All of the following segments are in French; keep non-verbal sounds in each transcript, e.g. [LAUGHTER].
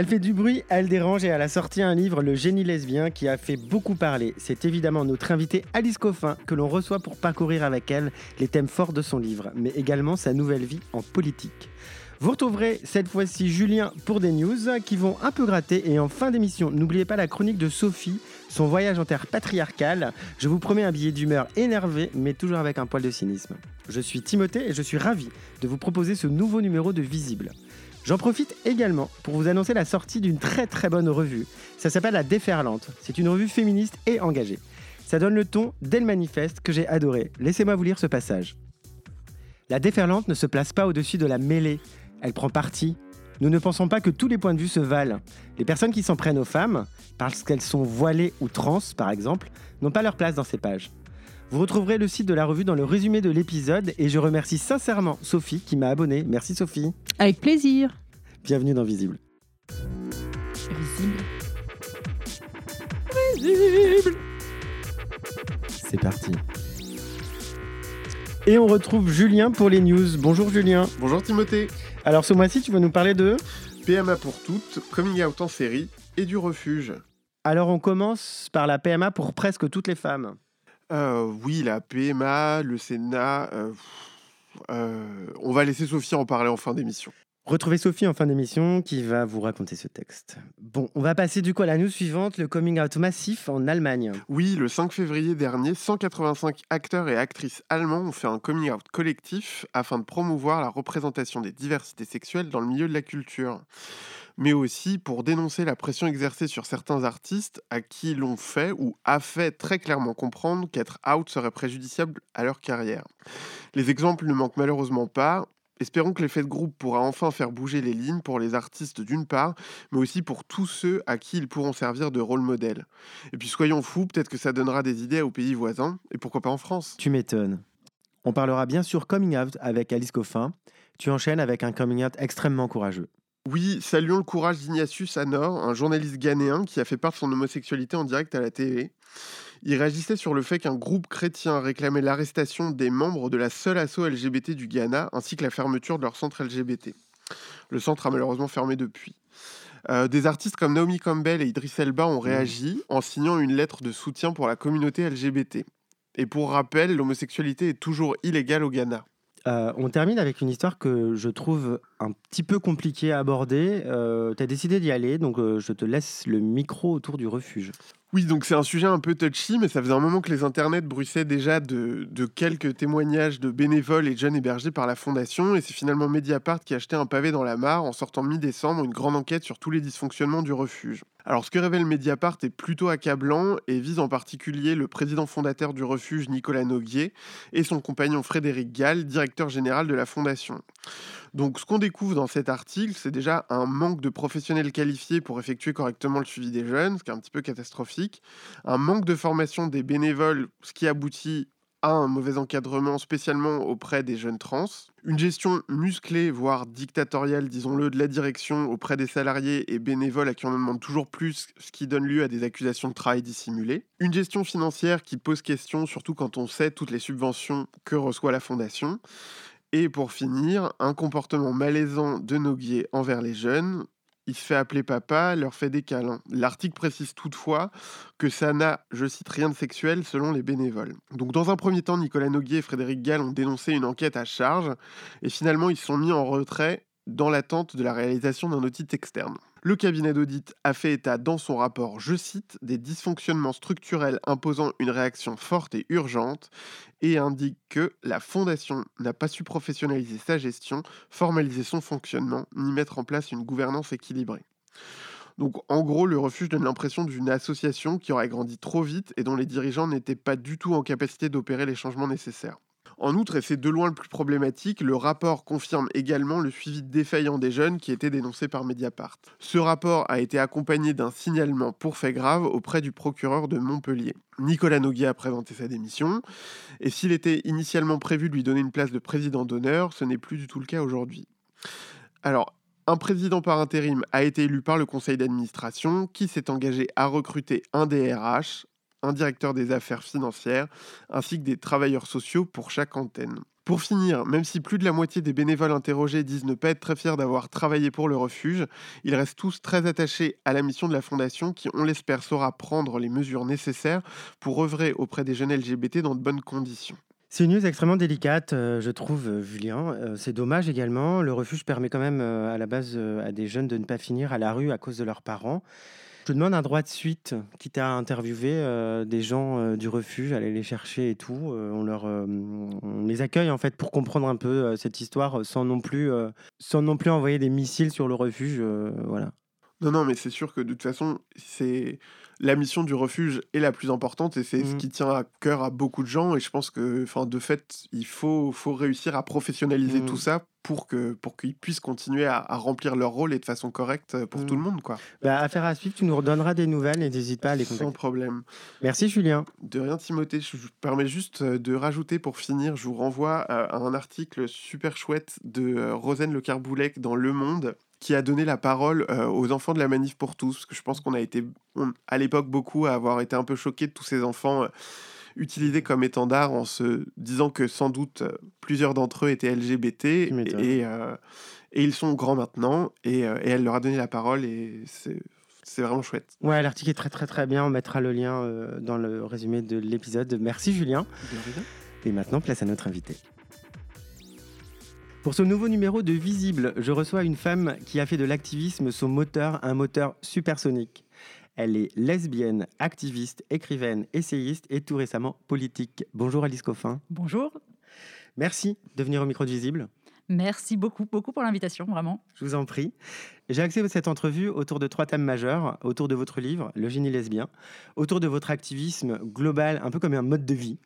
Elle fait du bruit, elle dérange et elle a sorti un livre, Le génie lesbien, qui a fait beaucoup parler. C'est évidemment notre invitée Alice Coffin que l'on reçoit pour parcourir avec elle les thèmes forts de son livre, mais également sa nouvelle vie en politique. Vous retrouverez cette fois-ci Julien pour des news qui vont un peu gratter et en fin d'émission, n'oubliez pas la chronique de Sophie, son voyage en terre patriarcale. Je vous promets un billet d'humeur énervé mais toujours avec un poil de cynisme. Je suis Timothée et je suis ravi de vous proposer ce nouveau numéro de Visible. J'en profite également pour vous annoncer la sortie d'une très très bonne revue. Ça s'appelle La Déferlante. C'est une revue féministe et engagée. Ça donne le ton dès le manifeste que j'ai adoré. Laissez-moi vous lire ce passage. La déferlante ne se place pas au-dessus de la mêlée. Elle prend parti. Nous ne pensons pas que tous les points de vue se valent. Les personnes qui s'en prennent aux femmes, parce qu'elles sont voilées ou trans par exemple, n'ont pas leur place dans ces pages. Vous retrouverez le site de la revue dans le résumé de l'épisode et je remercie sincèrement Sophie qui m'a abonné. Merci Sophie. Avec plaisir. Bienvenue dans Visible. Visible. Visible. C'est parti. Et on retrouve Julien pour les news. Bonjour Julien. Bonjour Timothée. Alors ce mois-ci, tu vas nous parler de PMA pour toutes, coming out en série et du refuge. Alors on commence par la PMA pour presque toutes les femmes. Euh, oui, la PMA, le Sénat. euh, euh, on va laisser Sophie en parler en fin d'émission. Retrouvez Sophie en fin d'émission qui va vous raconter ce texte. Bon, on va passer du coup à la news suivante, le coming out massif en Allemagne. Oui, le 5 février dernier, 185 acteurs et actrices allemands ont fait un coming out collectif afin de promouvoir la représentation des diversités sexuelles dans le milieu de la culture. Mais aussi pour dénoncer la pression exercée sur certains artistes à qui l'on fait ou a fait très clairement comprendre qu'être out serait préjudiciable à leur carrière. Les exemples ne manquent malheureusement pas. Espérons que l'effet de groupe pourra enfin faire bouger les lignes pour les artistes d'une part, mais aussi pour tous ceux à qui ils pourront servir de rôle modèle. Et puis soyons fous, peut-être que ça donnera des idées aux pays voisins, et pourquoi pas en France. Tu m'étonnes. On parlera bien sûr coming out avec Alice Coffin. Tu enchaînes avec un coming out extrêmement courageux. Oui, saluons le courage d'Ignatius Anor, un journaliste ghanéen qui a fait part de son homosexualité en direct à la télé. Il réagissait sur le fait qu'un groupe chrétien réclamait l'arrestation des membres de la seule asso LGBT du Ghana, ainsi que la fermeture de leur centre LGBT. Le centre a malheureusement fermé depuis. Euh, des artistes comme Naomi Campbell et Idris Elba ont réagi en signant une lettre de soutien pour la communauté LGBT. Et pour rappel, l'homosexualité est toujours illégale au Ghana. Euh, on termine avec une histoire que je trouve un petit peu compliquée à aborder. Euh, tu as décidé d'y aller, donc euh, je te laisse le micro autour du refuge. Oui, donc c'est un sujet un peu touchy, mais ça faisait un moment que les internets bruissaient déjà de, quelques témoignages de bénévoles et de jeunes hébergés par la Fondation, et c'est finalement Mediapart qui a acheté un pavé dans la mare en sortant mi-décembre une grande enquête sur tous les dysfonctionnements du refuge. Alors ce que révèle Mediapart est plutôt accablant et vise en particulier le président fondateur du refuge Nicolas Noguier et son compagnon Frédéric Gall, directeur général de la Fondation. Donc ce qu'on découvre dans cet article, c'est déjà un manque de professionnels qualifiés pour effectuer correctement le suivi des jeunes, ce qui est un petit peu catastrophique, un manque de formation des bénévoles, ce qui aboutit à un mauvais encadrement, spécialement auprès des jeunes trans, une gestion musclée, voire dictatoriale, disons-le, de la direction auprès des salariés et bénévoles à qui on demande toujours plus, ce qui donne lieu à des accusations de travail dissimulé, une gestion financière qui pose question, surtout quand on sait toutes les subventions que reçoit la fondation, et pour finir, un comportement malaisant de Noguier envers les jeunes. Il se fait appeler papa, leur fait des câlins. L'article précise toutefois que ça n'a, je cite, rien de sexuel selon les bénévoles. Donc dans un premier temps, Nicolas Noguier et Frédéric Gall ont dénoncé une enquête à charge et finalement ils sont mis en retrait dans l'attente de la réalisation d'un audit externe. Le cabinet d'audit a fait état dans son rapport, je cite, des dysfonctionnements structurels imposant une réaction forte et urgente et indique que la Fondation n'a pas su professionnaliser sa gestion, formaliser son fonctionnement, ni mettre en place une gouvernance équilibrée. Donc en gros, le refuge donne l'impression d'une association qui aurait grandi trop vite et dont les dirigeants n'étaient pas du tout en capacité d'opérer les changements nécessaires. En outre, et c'est de loin le plus problématique, le rapport confirme également le suivi défaillant des jeunes qui était dénoncé par Mediapart. Ce rapport a été accompagné d'un signalement pour fait grave auprès du procureur de Montpellier. Nicolas Noguier a présenté sa démission, et s'il était initialement prévu de lui donner une place de président d'honneur, ce n'est plus du tout le cas aujourd'hui. Alors, un président par intérim a été élu par le conseil d'administration qui s'est engagé à recruter un DRH, un directeur des affaires financières, ainsi que des travailleurs sociaux pour chaque antenne. Pour finir, même si plus de la moitié des bénévoles interrogés disent ne pas être très fiers d'avoir travaillé pour le refuge, ils restent tous très attachés à la mission de la Fondation qui, on l'espère, saura prendre les mesures nécessaires pour œuvrer auprès des jeunes LGBT dans de bonnes conditions. C'est une news extrêmement délicate, euh, je trouve, euh, Julien. Euh, c'est dommage également. Le refuge permet quand même à la base à des jeunes de ne pas finir à la rue à cause de leurs parents. Je demande un droit de suite, quitte à interviewer des gens du refuge, aller les chercher et tout. on, leur, on les accueille en fait pour comprendre un peu cette histoire sans non, plus, sans non plus envoyer des missiles sur le refuge. voilà. Non, non, mais c'est sûr que de toute façon, c'est la mission du refuge est la plus importante et c'est ce mmh. qui tient à cœur à beaucoup de gens. Et je pense que, enfin, de fait, il faut, faut réussir à professionnaliser tout mmh. ça pour que pour qu'ils puissent continuer à, remplir leur rôle et de façon correcte pour tout le mmh. monde, quoi. Bah, affaire à suivre, tu nous redonneras des nouvelles et n'hésite pas à les contacter. Sans problème. Merci Julien. De rien Timothée. Je vous permets juste euh, de rajouter pour finir, je vous renvoie à un article super chouette de euh, Rosane Le Carboulec dans Le Monde qui a donné la parole euh, aux enfants de la manif pour tous, parce que je pense qu'on a été, à l'époque, beaucoup à avoir été un peu choqués de tous ces enfants euh, utilisés comme étendards en se disant que sans doute euh, plusieurs d'entre eux étaient LGBT, et, et, ils sont grands maintenant, et, elle leur a donné la parole, et c'est vraiment chouette. Ouais, l'article est très très très bien. On mettra le lien dans le résumé de l'épisode. Merci Julien. Et maintenant, place à notre invité. Pour ce nouveau numéro de Visible, je reçois une femme qui a fait de l'activisme son moteur, un moteur supersonique. Elle est lesbienne, activiste, écrivaine, essayiste et tout récemment politique. Bonjour Alice Coffin. Bonjour. Merci de venir au micro de Visible. Merci beaucoup, beaucoup pour l'invitation, vraiment. Je vous en prie. J'ai axé cette entrevue autour de trois thèmes majeurs, autour de votre livre, Le génie lesbien, autour de votre activisme global, un peu comme un mode de vie,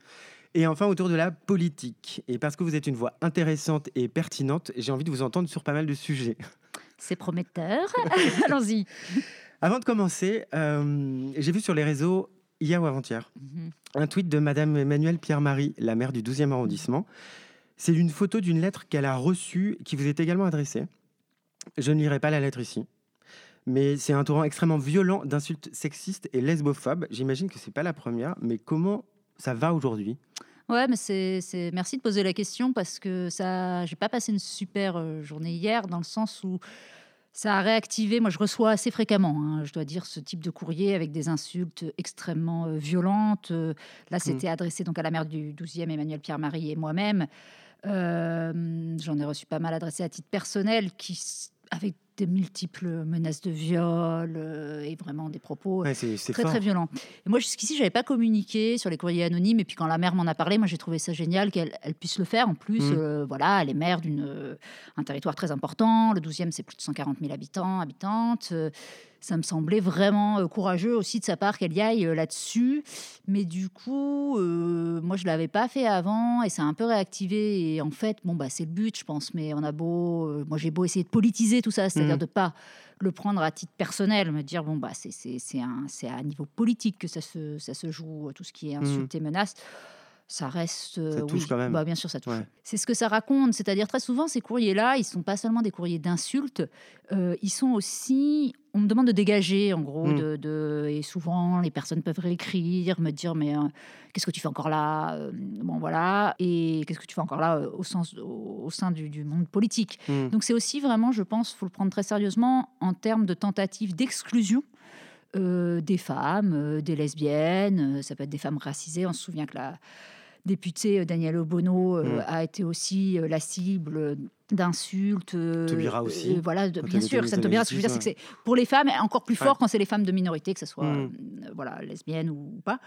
et enfin, autour de la politique. Et parce que vous êtes une voix intéressante et pertinente, j'ai envie de vous entendre sur pas mal de sujets. C'est prometteur. [LAUGHS] Allons-y. Avant de commencer, euh, j'ai vu sur les réseaux, hier ou avant-hier, mhm. un tweet de Madame Emmanuelle Pierre-Marie, la maire du 12e arrondissement. C'est une photo d'une lettre qu'elle a reçue, qui vous est également adressée. Je ne lirai pas la lettre ici. Mais c'est un torrent extrêmement violent d'insultes sexistes et lesbophobes. J'imagine que ce n'est pas la première, mais comment ça va aujourd'hui? Ouais, mais c'est, merci de poser la question parce que ça, j'ai pas passé une super euh, journée hier dans le sens où ça a réactivé. Moi, je reçois assez fréquemment, hein, je dois dire, ce type de courrier avec des insultes extrêmement euh, violentes. Euh, là, mmh. c'était adressé donc à la mère du 12e, Emmanuel Pierre-Marie et moi-même. j'en ai reçu pas mal adressé à titre personnel qui avec des multiples menaces de viol euh, et vraiment des propos très très violents. Et moi jusqu'ici j'avais pas communiqué sur les courriers anonymes et puis quand la mère m'en a parlé, moi j'ai trouvé ça génial qu'elle puisse le faire. En plus, mmh. euh, voilà, elle est maire d'un euh, territoire très important. Le 12e c'est plus de 140 000 habitants habitantes ça me semblait vraiment euh, courageux aussi de sa part qu'elle y aille euh, là-dessus. Mais du coup, euh, moi, je l'avais pas fait avant et ça a un peu réactivé. Et en fait, bon, bah, c'est le but, je pense. Mais on a beau, moi, j'ai beau essayer de politiser tout ça, c'est-à-dire mmh. de pas le prendre à titre personnel, me dire bon bah c'est c'est à niveau politique que ça se ça se joue tout ce qui est insulte mmh. et menace ça reste. Ça touche quand même. Bah, bien sûr, ça touche. C'est ce que ça raconte. C'est-à-dire, très souvent, ces courriers-là, ils sont pas seulement des courriers d'insultes, euh, ils sont aussi. On me demande de dégager, en gros, mmh. de, et souvent, les personnes peuvent réécrire, me dire Mais euh, qu'est-ce que tu fais encore là euh, Bon, voilà. Et qu'est-ce que tu fais encore là au, sens, au, sein du, monde politique mmh. Donc, c'est aussi vraiment, je pense, il faut le prendre très sérieusement en termes de tentative d'exclusion. des femmes, des lesbiennes, ça peut être des femmes racisées. On se souvient que la, député euh, Daniel Obono euh, mm. a été aussi euh, la cible d'insultes. Taubira aussi. voilà, bien sûr, ça Taubira, ce que je veux dire, c'est que c'est pour les femmes, encore plus fort quand c'est les femmes de minorité, que ce soit mm. voilà, lesbiennes ou, pas.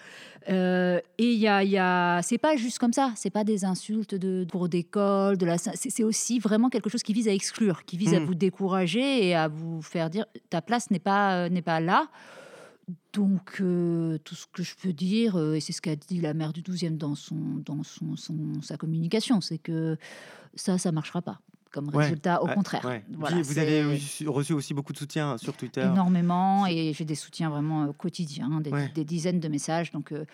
et il y a, y a c'est pas juste comme ça, c'est pas des insultes de cours d'école, de la, c'est aussi vraiment quelque chose qui vise à exclure, qui vise à mm. vous décourager et à vous faire dire ta place n'est pas, n'est pas là. Donc, euh, tout ce que je peux dire, euh, et c'est ce qu'a dit la mère du 12e dans, son, dans son, sa communication, c'est que ça, ça ne marchera pas comme résultat, au contraire. vous avez reçu aussi beaucoup de soutien sur Twitter Énormément, et j'ai des soutiens vraiment euh, quotidiens, des, des, dizaines de messages. Donc, euh,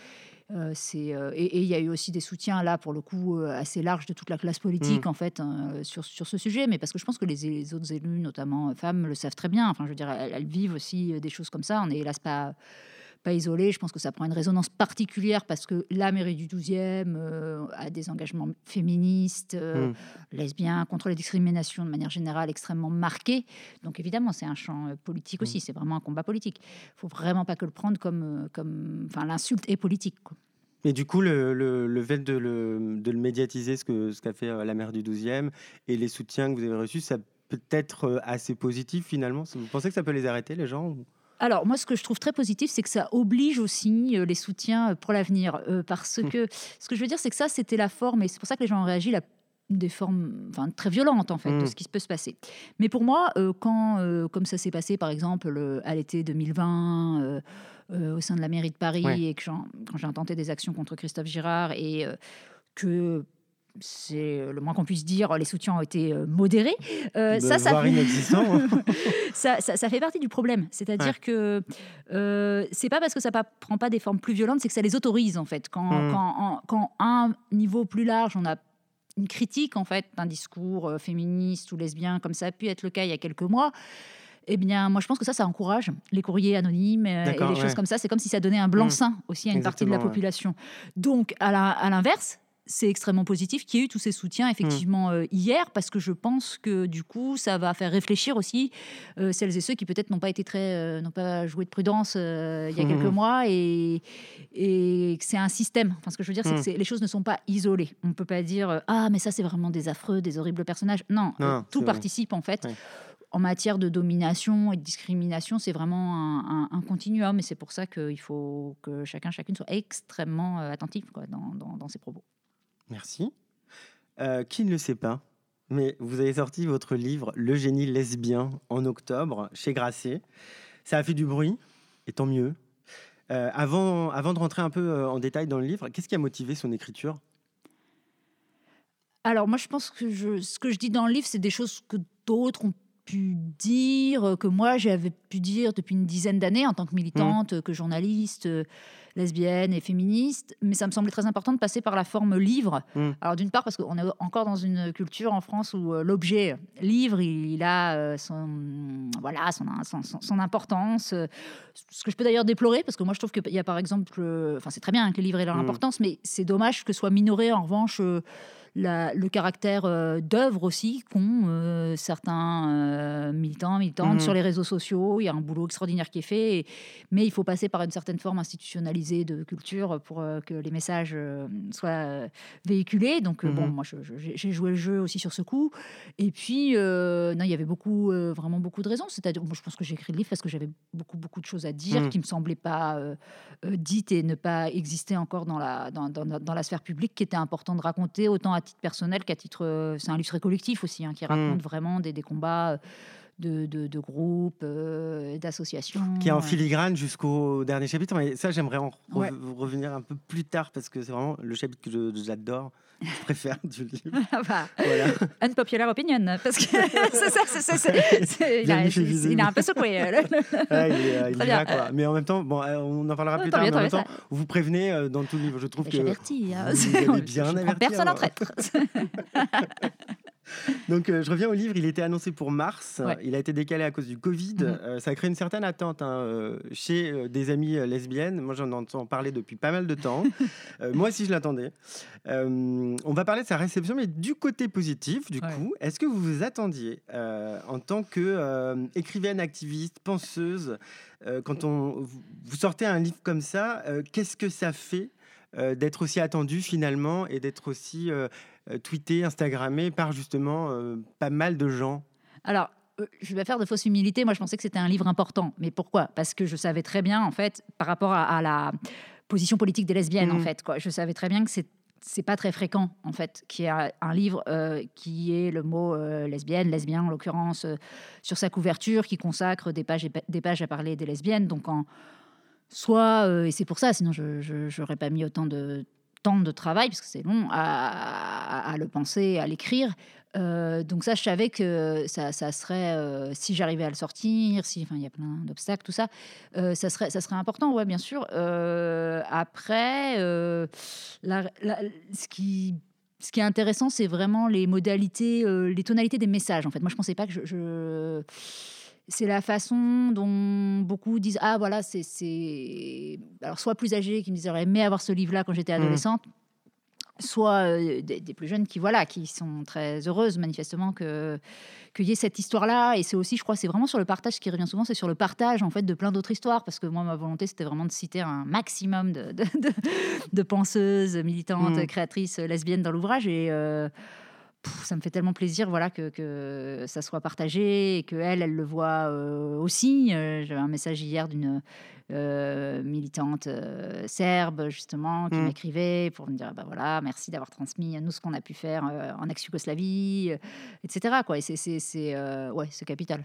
c'est euh, et il y a eu aussi des soutiens là pour le coup euh, assez larges de toute la classe politique mmh. en fait hein, sur, sur ce sujet, mais parce que je pense que les, autres élus, notamment femmes, le savent très bien. Enfin, je veux dire, elles, vivent aussi des choses comme ça. On est hélas pas pas isolé. Je pense que ça prend une résonance particulière parce que la mairie du 12e euh, a des engagements féministes, euh, Mm. lesbiens, contre les discriminations de manière générale extrêmement marqués. Donc évidemment, c'est un champ euh, politique Mm. aussi. C'est vraiment un combat politique. Il faut vraiment pas que le prendre comme, euh, comme, enfin, l'insulte est politique. quoi. Et du coup, le, le- le fait de le, de le médiatiser, ce que ce qu'a fait la maire du 12e, et les soutiens que vous avez reçus, ça peut être assez positif finalement? Vous pensez que ça peut les arrêter, les gens Alors, moi, ce que je trouve très positif, c'est que ça oblige aussi euh, les soutiens euh, pour l'avenir. euh, parce Mm. que ce que je veux dire, c'est que ça, c'était la forme, et c'est pour ça que les gens ont réagi, la, des formes enfin, très violentes, en fait, de Mm. ce qui peut se passer. Mais pour moi, euh, quand, euh, comme ça s'est passé, par exemple, à l'été 2020, euh, euh, au sein de la mairie de Paris, Ouais. et que quand j'ai intenté des actions contre Christophe Girard, et que c'est le moins qu'on puisse dire, les soutiens ont été euh, modérés. euh, ça, ça fait- inexistant [LAUGHS] ça, ça- ça fait partie du problème. C'est-à-dire que euh, c'est pas parce que ça ne prend pas des formes plus violentes, c'est que ça les autorise en fait. Quand, Mm. quand, en- quand à un niveau plus large, on a une critique en fait d'un discours euh, féministe ou lesbien, comme ça a pu être le cas il y a quelques mois. Eh bien, moi, je pense que ça, ça encourage les courriers anonymes euh, et les choses comme ça. C'est comme si ça donnait un blanc-seing aussi à une partie de la ouais. population. Donc, à l'inverse, c'est extrêmement positif qu'il y ait eu tous ces soutiens effectivement Mm. euh, hier, parce que je pense que du coup, ça va faire réfléchir aussi euh, celles et ceux qui peut-être n'ont pas été très, euh, n'ont pas joué de prudence il y a quelques Mhm. mois et, et que c'est un système. Enfin, ce que je veux dire, c'est que les choses ne sont pas isolées. On ne peut pas dire ah mais ça c'est vraiment des affreux, des horribles personnages. Non, Non, tout vrai. participe en fait. Ouais. En matière de domination et de discrimination, c'est vraiment un, un- un continuum, et c'est pour ça qu'il faut que chacun, chacune soit extrêmement attentif quoi, dans, dans- dans ses propos. Merci. Euh, qui ne le sait pas, mais vous avez sorti votre livre Le génie lesbien en octobre chez Grasset. Ça a fait du bruit, et tant mieux. Euh, avant, avant de rentrer un peu euh, en détail dans le livre, qu'est-ce qui a motivé son écriture? Alors moi, je pense que ce que je dis dans le livre, c'est des choses que d'autres ont pu dire, euh, que moi j'avais pu dire depuis une dizaine d'années en tant que militante, euh, que journaliste, euh, lesbienne et féministe. Mais ça me semblait très important de passer par la forme livre. Mm. Alors d'une part parce qu'on est encore dans une culture en France où euh, l'objet livre, il, il a euh, son, voilà, son, son, importance. Ce que je peux d'ailleurs déplorer, parce que moi je trouve qu'il y a par exemple, enfin c'est très bien que les livres aient leur Mm. importance, mais c'est dommage que soit minoré en revanche la- le caractère euh, d'œuvre aussi qu'ont euh, certains euh, militants, militantes Mhm. sur les réseaux sociaux. Il y a un boulot extraordinaire qui est fait, et- mais il faut passer par une certaine forme institutionnalisée de culture pour que les messages soient véhiculés. Donc, bon, Mhm. moi, j'ai joué le jeu aussi sur ce coup. Et puis, non, il y avait beaucoup, vraiment beaucoup de raisons. C'est-à-dire, moi, je pense que j'ai écrit le livre parce que j'avais beaucoup, beaucoup de choses à dire Mhm. qui me semblaient pas dites et ne pas exister encore dans la, dans, dans- dans la sphère publique, qui était important de raconter, autant à titre personnel qu'à titre. euh, c'est un très collectif aussi, hein, qui raconte vraiment des, des combats euh, de, de, de groupes, euh, d'associations. Qui est en filigrane jusqu'au dernier chapitre. Mais ça, j'aimerais en re- Ouais. revenir un peu plus tard parce que c'est vraiment le chapitre que j'adore, je préfère du livre. Bah, [LAUGHS] Voilà. [LAUGHS] unpopular opinion, parce que [LAUGHS] c'est ça, c'est- il, a, il un peu secoué. euh, il est, euh, il bien. quoi. Mais en même temps, bon, euh, on en parlera plus tard. mieux, mais en même tant temps, mieux, vous prévenez euh, dans tout le livre. Je trouve que hein, vous bien averti, personne en traître. [LAUGHS] Donc, euh, je reviens au livre. Il était annoncé pour mars. Ouais. Il a été décalé à cause du Covid. Mhm. Euh, ça a créé une certaine attente hein, euh, chez euh, des amies lesbiennes. Moi, j'en entends parler depuis pas mal de temps. [LAUGHS] Moi aussi, je l'attendais. On va parler de sa réception, mais du côté positif, du Ouais. coup, est-ce que vous vous attendiez en tant que écrivaine, activiste, penseuse, quand on vous sortez un livre comme ça, qu'est-ce que ça fait d'être aussi attendu finalement et d'être aussi tweeté, instagrammé par justement euh, pas mal de gens. Alors, euh, je vais faire de fausse humilité. Moi, je pensais que c'était un livre important. Mais pourquoi? Parce que je savais très bien, en fait, par rapport à, à la position politique des lesbiennes, en Mhm. fait, quoi. Je savais très bien que c'est c'est pas très fréquent en fait qu'il y a un livre euh, qui ait le mot euh, lesbienne, lesbien en l'occurrence euh, sur sa couverture, qui consacre des pages et pa- des pages à parler des lesbiennes. Donc en soit euh, et c'est pour ça, sinon je n'aurais pas mis autant de temps de travail parce que c'est long à, le penser, à l'écrire. Euh, donc ça, je savais que ça, serait, euh, si j'arrivais à le sortir, si, enfin, il y a plein d'obstacles, tout ça, euh, ça serait, ça serait important, ouais, bien sûr. Après, la- ce qui ce qui est intéressant, c'est vraiment les modalités, les tonalités des messages. En fait, moi, je pensais pas que je- c'est la façon dont beaucoup disent ah voilà c'est alors soit plus âgés qui me disent j'aurais aimé avoir ce livre là quand j'étais Mmh. adolescente soit euh, des, des plus jeunes qui voilà qui sont très heureuses manifestement que qu'il y ait cette histoire là et c'est aussi je crois c'est vraiment sur le partage ce qui revient souvent c'est sur le partage en fait de plein d'autres histoires parce que moi ma volonté c'était vraiment de citer un maximum de, de, de- de penseuses militantes Mm. créatrices lesbiennes dans l'ouvrage et euh, ça me fait tellement plaisir voilà que, que ça soit partagé et que elle elle le voit euh, aussi Euh, j'avais un message hier d'une euh, militante euh, serbe justement qui Mm. m'écrivait pour me dire bah voilà merci d'avoir transmis à nous ce qu'on a pu faire en ex-Yougoslavie etc quoi et c'est c'est ouais c'est capital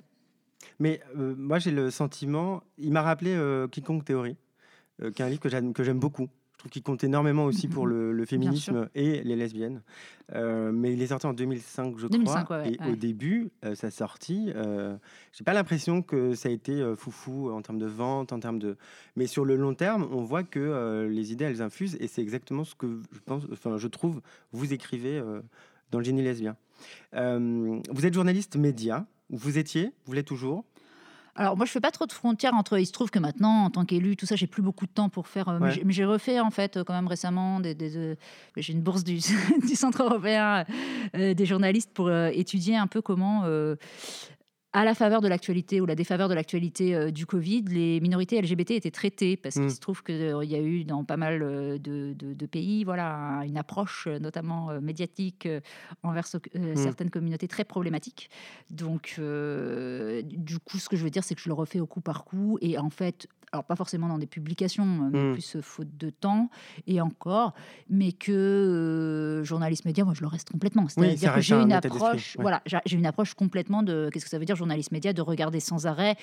Mais moi, j'ai le sentiment. Il m'a rappelé Quiconque Théorie, qui est un livre que j'aime beaucoup. Je trouve qu'il compte énormément aussi pour le, le féminisme et les lesbiennes. Euh, mais il est sorti en 2005, je 2005, crois. ouais, ouais, et ouais. au début, euh, sa sortie, euh, j'ai pas l'impression que ça a été euh, foufou en termes de vente, en termes de. Mais sur le long terme, on voit que euh, les idées, elles infusent. Et c'est exactement ce que je pense, enfin, je trouve, vous écrivez dans le génie lesbien. Vous êtes journaliste média. Vous étiez, vous l'êtes toujours. Alors moi je fais pas trop de frontières entre. Il se trouve que maintenant en tant qu'élu tout ça j'ai plus beaucoup de temps pour faire. euh, mais Ouais. j'ai- Mais j'ai refait en fait euh, quand même récemment des. des, euh, j'ai une bourse du, [LAUGHS] du Centre européen euh, des journalistes pour étudier un peu comment. Euh, à la faveur de l'actualité ou la défaveur de l'actualité euh, du Covid, les minorités LGBT étaient traitées parce Mm. qu'il se trouve qu'il y a eu dans pas mal euh, de, de- de pays voilà, une approche euh, notamment euh, médiatique euh, envers euh, Mm. certaines communautés très problématiques. Donc, euh, du coup, ce que je veux dire, c'est que je le refais au coup par coup. Et en fait, alors pas forcément dans des publications, mais Mm. plus euh, faute de temps et encore, mais que euh, journaliste média, moi, je le reste complètement. Oui, C'est-à-dire que j'ai un une approche, ouais. voilà, j'ai une approche complètement de qu'est-ce que ça veut dire journaliste média, de regarder sans arrêt,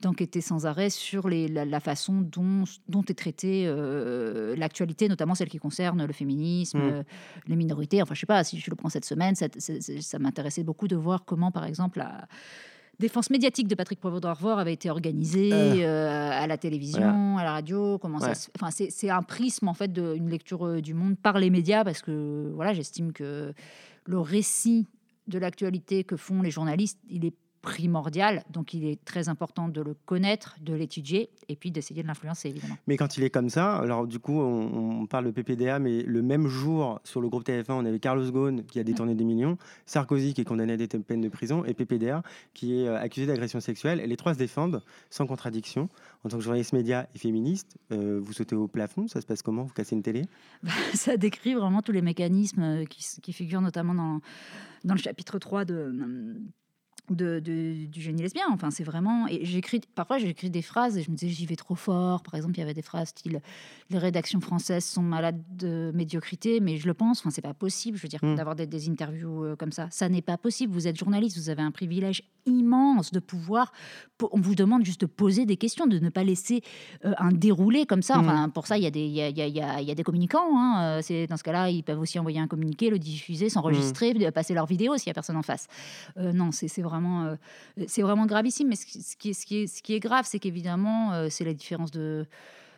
d'enquêter sans arrêt sur les, la, la façon dont, dont est traitée euh, l'actualité, notamment celle qui concerne le féminisme, Mm. euh, les minorités. Enfin, je sais pas, si je le prends cette semaine, ça- ça m'intéressait beaucoup de voir comment, par exemple, la défense médiatique de Patrick Poivre d'Arvor avait été organisée Euh. euh, à la télévision, à la radio. Comment Ouais. ça se- Enfin, c'est c'est un prisme en fait d'une lecture euh, du monde par les médias parce que voilà, j'estime que le récit de l'actualité que font les journalistes, il est primordial. Donc, il est très important de le connaître, de l'étudier et puis d'essayer de l'influencer évidemment. Mais quand il est comme ça, alors du coup, on, on parle de PPDA, mais le même jour, sur le groupe TF1, on avait Carlos Ghosn qui a détourné des millions, Sarkozy qui est condamné à des peines de prison, et PPDA qui est euh, accusé d'agression sexuelle. Et les trois se défendent sans contradiction. En tant que journaliste média et féministe, euh, vous sautez au plafond, ça se passe comment? Vous cassez une télé? [LAUGHS] Ça décrit vraiment tous les mécanismes euh, qui, figurent notamment dans, dans le chapitre 3 de, de, de- du génie lesbien. Enfin, c'est vraiment. Et j'écris parfois j'écris des phrases et je me disais j'y vais trop fort. Par exemple, il y avait des phrases style les rédactions françaises sont malades de médiocrité, mais je le pense. Enfin, c'est pas possible. Je veux dire Mm. d'avoir des, des interviews euh, comme ça, ça n'est pas possible. Vous êtes journaliste, vous avez un privilège immense de pouvoir. po- On vous demande juste de poser des questions, de ne pas laisser euh, un déroulé comme ça. Mm. Enfin, pour ça, il y a des, il y a, il y a- il y a- des communicants. hein. Euh, C'est dans ce cas-là, ils peuvent aussi envoyer un communiqué, le diffuser, s'enregistrer, Mm. passer leur vidéo s'il y a personne en face. Euh, non, c'est c'est euh, c'est vraiment gravissime. Mais ce qui est grave, c'est qu'évidemment, euh, c'est la différence de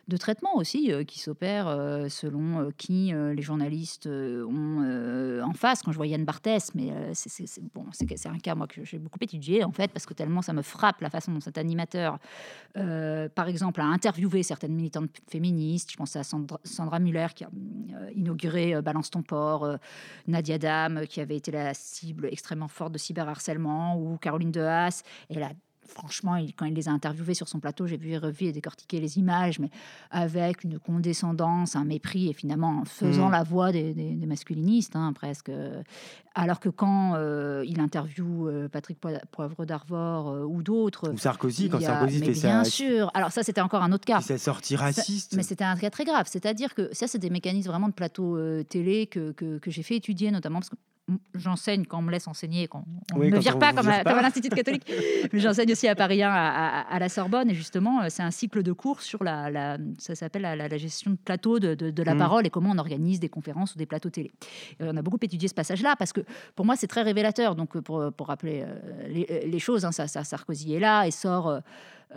de traitement aussi euh, qui s'opère euh, selon euh, qui les journalistes ont en face. Quand je vois Yann Barthès, mais c'est- bon, c'est un cas moi que j'ai beaucoup étudié en fait parce que tellement ça me frappe la façon dont cet animateur, par exemple, a interviewé certaines militantes féministes. Je pense à Sandra, Sandra Muller qui a inauguré Balance ton port, Nadia Dam euh, qui avait été la cible extrêmement forte de cyberharcèlement ou Caroline de Haas. Et là, franchement, il- quand il les a interviewés sur son plateau, j'ai vu et revu et décortiquer les images, mais avec une condescendance, un mépris, et finalement en faisant Mm. la voix des, des- des masculinistes, hein, presque. Alors que quand euh, il interviewe euh, Patrick Poi- Poivre d'Arvor euh, ou d'autres, Ou Sarkozy, quand a- Sarkozy mais fait bien sa, sûr. Alors ça, c'était encore un autre cas. sa sortie raciste. Mais c'était un cas très grave. C'est-à-dire que ça, c'est des mécanismes vraiment de plateau télé que, que, que j'ai fait étudier, notamment parce que j'enseigne quand on me laisse enseigner, quand on Oui, ne me vire pas comme vire à, pas. comme à l'Institut catholique. [LAUGHS] Mais j'enseigne aussi à Paris 1 à, à- à la Sorbonne. Et justement, euh, c'est un cycle de cours sur la, la- ça s'appelle la, gestion de plateau de, de- de la Mm. parole et comment on organise des conférences ou des plateaux télé. Et on a beaucoup étudié ce passage-là parce que pour moi, c'est très révélateur. Donc, euh, pour, pour rappeler euh, les, les choses, hein, ça, ça, Sarkozy est là et sort